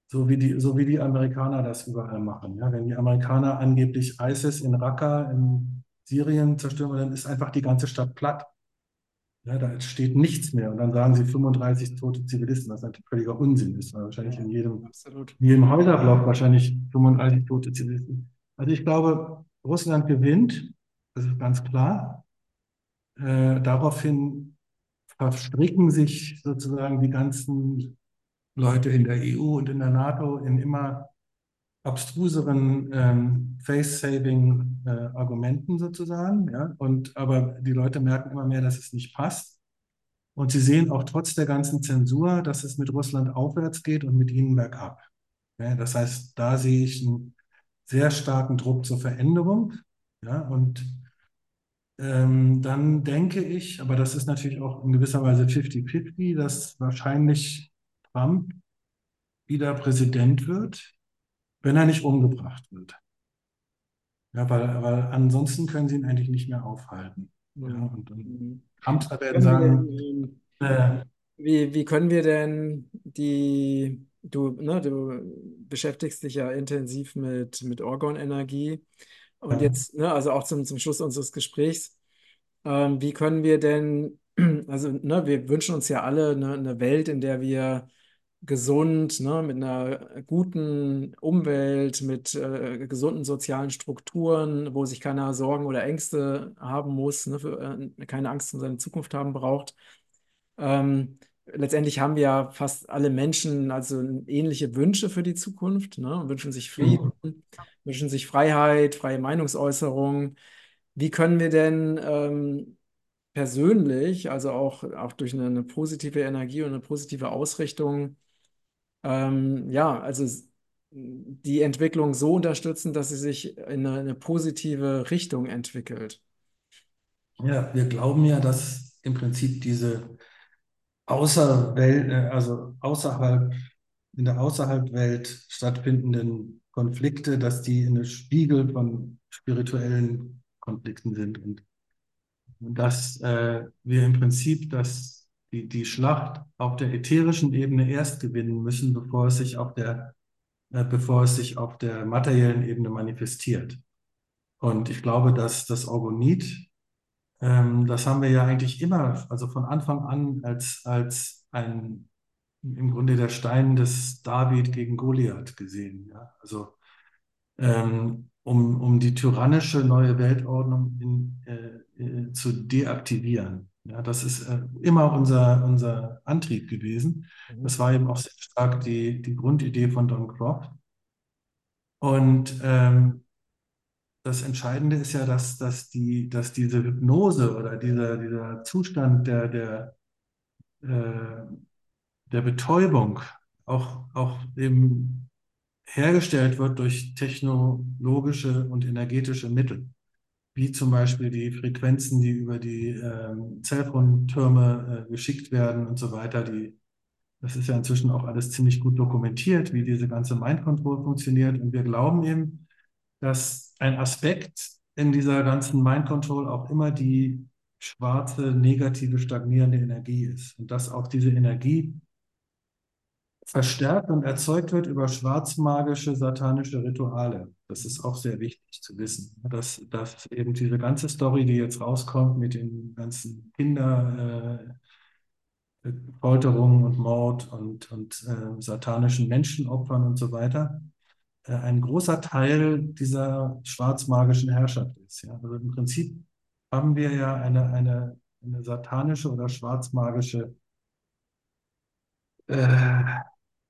So wie die, so wie die Amerikaner das überall machen. Ja, wenn die Amerikaner angeblich ISIS in Raqqa in Syrien zerstören, dann ist einfach die ganze Stadt platt. Ja, da steht nichts mehr. Und dann sagen sie 35 tote Zivilisten, was natürlich völliger Unsinn ist, weil wahrscheinlich in jedem, Absolut. in jedem Häuserblock wahrscheinlich 35 tote Zivilisten. Also ich glaube, Russland gewinnt, das ist ganz klar. Äh, daraufhin verstricken sich sozusagen die ganzen Leute in der EU und in der NATO in immer abstruseren ähm, Face-Saving-Argumenten äh, sozusagen. Ja? Und, aber die Leute merken immer mehr, dass es nicht passt. Und sie sehen auch trotz der ganzen Zensur, dass es mit Russland aufwärts geht und mit ihnen bergab. Ja? Das heißt, da sehe ich einen sehr starken Druck zur Veränderung. Ja? Und ähm, dann denke ich, aber das ist natürlich auch in gewisser Weise 50-50, dass wahrscheinlich Trump wieder Präsident wird wenn er nicht umgebracht wird. Ja, weil, weil ansonsten können sie ihn eigentlich nicht mehr aufhalten. Ja, und, und Amter werden sagen, äh, wie, wie können wir denn die, du, ne, du beschäftigst dich ja intensiv mit, mit Orgonenergie und ja. jetzt, ne, also auch zum, zum Schluss unseres Gesprächs, ähm, wie können wir denn, also ne, wir wünschen uns ja alle ne, eine Welt, in der wir gesund, ne, mit einer guten Umwelt, mit äh, gesunden sozialen Strukturen, wo sich keiner Sorgen oder Ängste haben muss, ne, für, äh, keine Angst um seine Zukunft haben braucht. Ähm, letztendlich haben wir ja fast alle Menschen also ähnliche Wünsche für die Zukunft, ne, wünschen sich Frieden, mhm. wünschen sich Freiheit, freie Meinungsäußerung. Wie können wir denn ähm, persönlich, also auch, auch durch eine, eine positive Energie und eine positive Ausrichtung, ähm, ja, also die Entwicklung so unterstützen, dass sie sich in eine, eine positive Richtung entwickelt. Ja, wir glauben ja, dass im Prinzip diese Außerwelt, äh, also außerhalb, in der Außerhalbwelt stattfindenden Konflikte, dass die eine Spiegel von spirituellen Konflikten sind und dass äh, wir im Prinzip das die, die Schlacht auf der ätherischen Ebene erst gewinnen müssen, bevor es sich auf der, äh, bevor es sich auf der materiellen Ebene manifestiert. Und ich glaube, dass das Orgonit, ähm, das haben wir ja eigentlich immer, also von Anfang an als, als ein, im Grunde der Stein des David gegen Goliath gesehen. Ja? Also ähm, um, um die tyrannische neue Weltordnung in, äh, äh, zu deaktivieren. Ja, das ist äh, immer unser, unser Antrieb gewesen. Mhm. Das war eben auch sehr stark die, die Grundidee von Don Croft. Und ähm, das Entscheidende ist ja, dass, dass, die, dass diese Hypnose oder dieser, dieser Zustand der, der, äh, der Betäubung auch, auch eben hergestellt wird durch technologische und energetische Mittel, wie zum Beispiel die Frequenzen, die über die ähm, Zellphone-Türme äh, geschickt werden und so weiter. Die, das ist ja inzwischen auch alles ziemlich gut dokumentiert, wie diese ganze Mind Control funktioniert. Und wir glauben eben, dass ein Aspekt in dieser ganzen Mind Control auch immer die schwarze, negative, stagnierende Energie ist. Und dass auch diese Energie verstärkt und erzeugt wird über schwarzmagische, satanische Rituale. Das ist auch sehr wichtig zu wissen, dass, dass eben diese ganze Story, die jetzt rauskommt mit den ganzen Kinderfolterungen äh, und Mord und, und äh, satanischen Menschenopfern und so weiter, äh, ein großer Teil dieser schwarzmagischen Herrschaft ist. Ja? Also im Prinzip haben wir ja eine, eine, eine satanische oder schwarzmagische äh,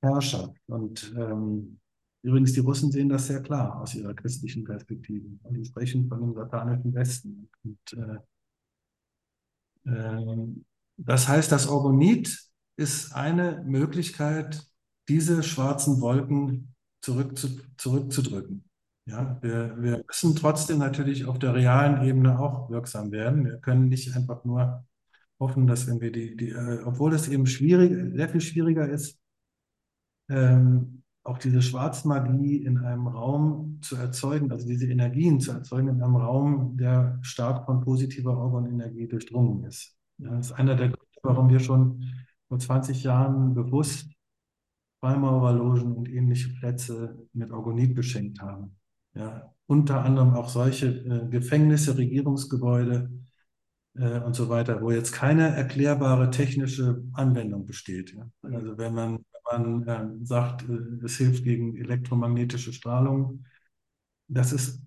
Herrschaft. Und ähm, übrigens, die Russen sehen das sehr klar aus ihrer christlichen Perspektive. Und die sprechen von dem satanischen Westen. Und, äh, äh, das heißt, das Orgonit ist eine Möglichkeit, diese schwarzen Wolken zurückzu, zurückzudrücken. Ja, wir, wir müssen trotzdem natürlich auf der realen Ebene auch wirksam werden. Wir können nicht einfach nur hoffen, dass wenn wir die, die äh, obwohl es eben schwierig, sehr viel schwieriger ist, ähm, auch diese Schwarzmagie in einem Raum zu erzeugen, also diese Energien zu erzeugen in einem Raum, der stark von positiver Organenergie durchdrungen ist. Das ist einer der Gründe, warum wir schon vor 20 Jahren bewusst Freimaurerlogen und ähnliche Plätze mit Orgonit beschenkt haben. Ja, unter anderem auch solche äh, Gefängnisse, Regierungsgebäude äh, und so weiter, wo jetzt keine erklärbare technische Anwendung besteht. Ja. Also wenn man, man äh, sagt, äh, es hilft gegen elektromagnetische Strahlung, das ist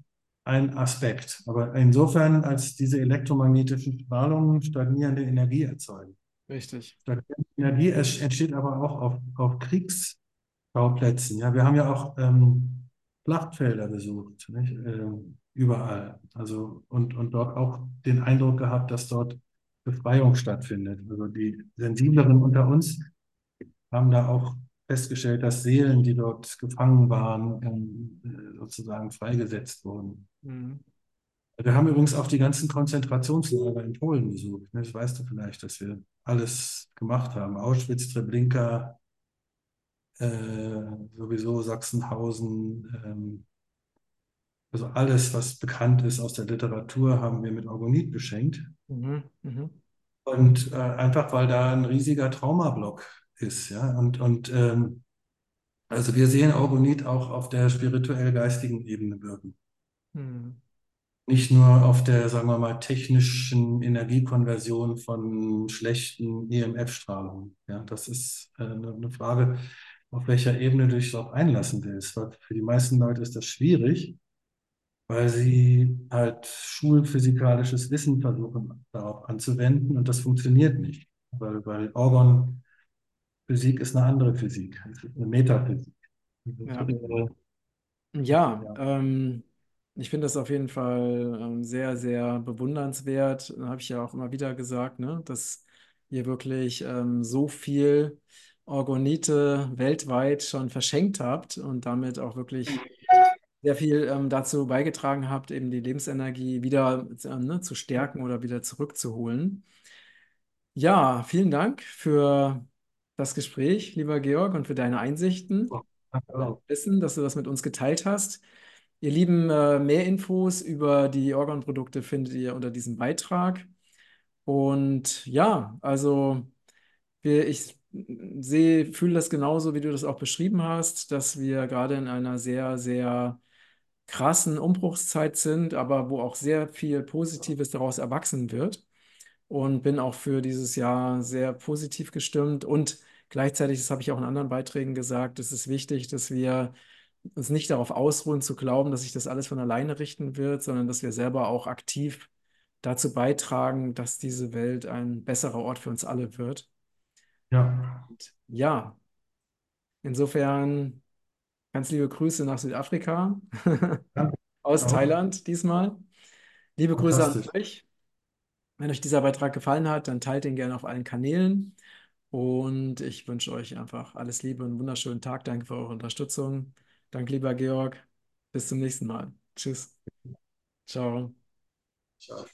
ein Aspekt. Aber insofern, als diese elektromagnetischen Strahlungen stagnierende Energie erzeugen. Richtig. Stagnierende Energie entsteht aber auch auf, auf Kriegsschauplätzen. Ja, wir haben ja auch ähm, Schlachtfelder besucht? Ähm, überall. Also und, und dort auch den Eindruck gehabt, dass dort Befreiung stattfindet. Also die Sensibleren unter uns haben da auch festgestellt, dass Seelen, die dort gefangen waren, ähm, sozusagen freigesetzt wurden. Mhm. Wir haben übrigens auch die ganzen Konzentrationslager in Polen besucht. Das weißt du vielleicht, dass wir alles gemacht haben. Auschwitz, Treblinka, äh, sowieso Sachsenhausen, ähm, also alles, was bekannt ist aus der Literatur, haben wir mit Orgonit beschenkt. Mhm. Mhm. Und äh, einfach, weil da ein riesiger Traumablock ist. Ja? Und, und ähm, also wir sehen Orgonit auch auf der spirituell-geistigen Ebene wirken. Mhm. Nicht nur auf der, sagen wir mal, technischen Energiekonversion von schlechten EMF-Strahlungen. Ja, das ist äh, eine Frage, auf welcher Ebene du dich darauf einlassen willst. Weil für die meisten Leute ist das schwierig weil sie halt schulphysikalisches Wissen versuchen darauf anzuwenden und das funktioniert nicht, weil, weil Orgon-Physik ist eine andere Physik, eine Metaphysik. Ja, ja, ja. Ähm, ich finde das auf jeden Fall ähm, sehr, sehr bewundernswert. Da habe ich ja auch immer wieder gesagt, ne, dass ihr wirklich ähm, so viel Orgonite weltweit schon verschenkt habt und damit auch wirklich sehr viel ähm, dazu beigetragen habt, eben die Lebensenergie wieder äh, ne, zu stärken oder wieder zurückzuholen. Ja, vielen Dank für das Gespräch, lieber Georg, und für deine Einsichten, dein Wissen, dass du das mit uns geteilt hast. Ihr Lieben, äh, mehr Infos über die Organprodukte findet ihr unter diesem Beitrag. Und ja, also ich sehe, fühle das genauso, wie du das auch beschrieben hast, dass wir gerade in einer sehr, sehr krassen Umbruchszeit sind, aber wo auch sehr viel Positives daraus erwachsen wird. Und bin auch für dieses Jahr sehr positiv gestimmt. Und gleichzeitig, das habe ich auch in anderen Beiträgen gesagt, es ist wichtig, dass wir uns nicht darauf ausruhen zu glauben, dass sich das alles von alleine richten wird, sondern dass wir selber auch aktiv dazu beitragen, dass diese Welt ein besserer Ort für uns alle wird. Ja. Und ja, insofern Ganz liebe Grüße nach Südafrika. Danke aus Auch Thailand diesmal. Liebe Grüße an euch. Wenn euch dieser Beitrag gefallen hat, dann teilt ihn gerne auf allen Kanälen. Und ich wünsche euch einfach alles Liebe und einen wunderschönen Tag. Danke für eure Unterstützung. Danke, lieber Georg. Bis zum nächsten Mal. Tschüss. Ciao. Ciao.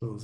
So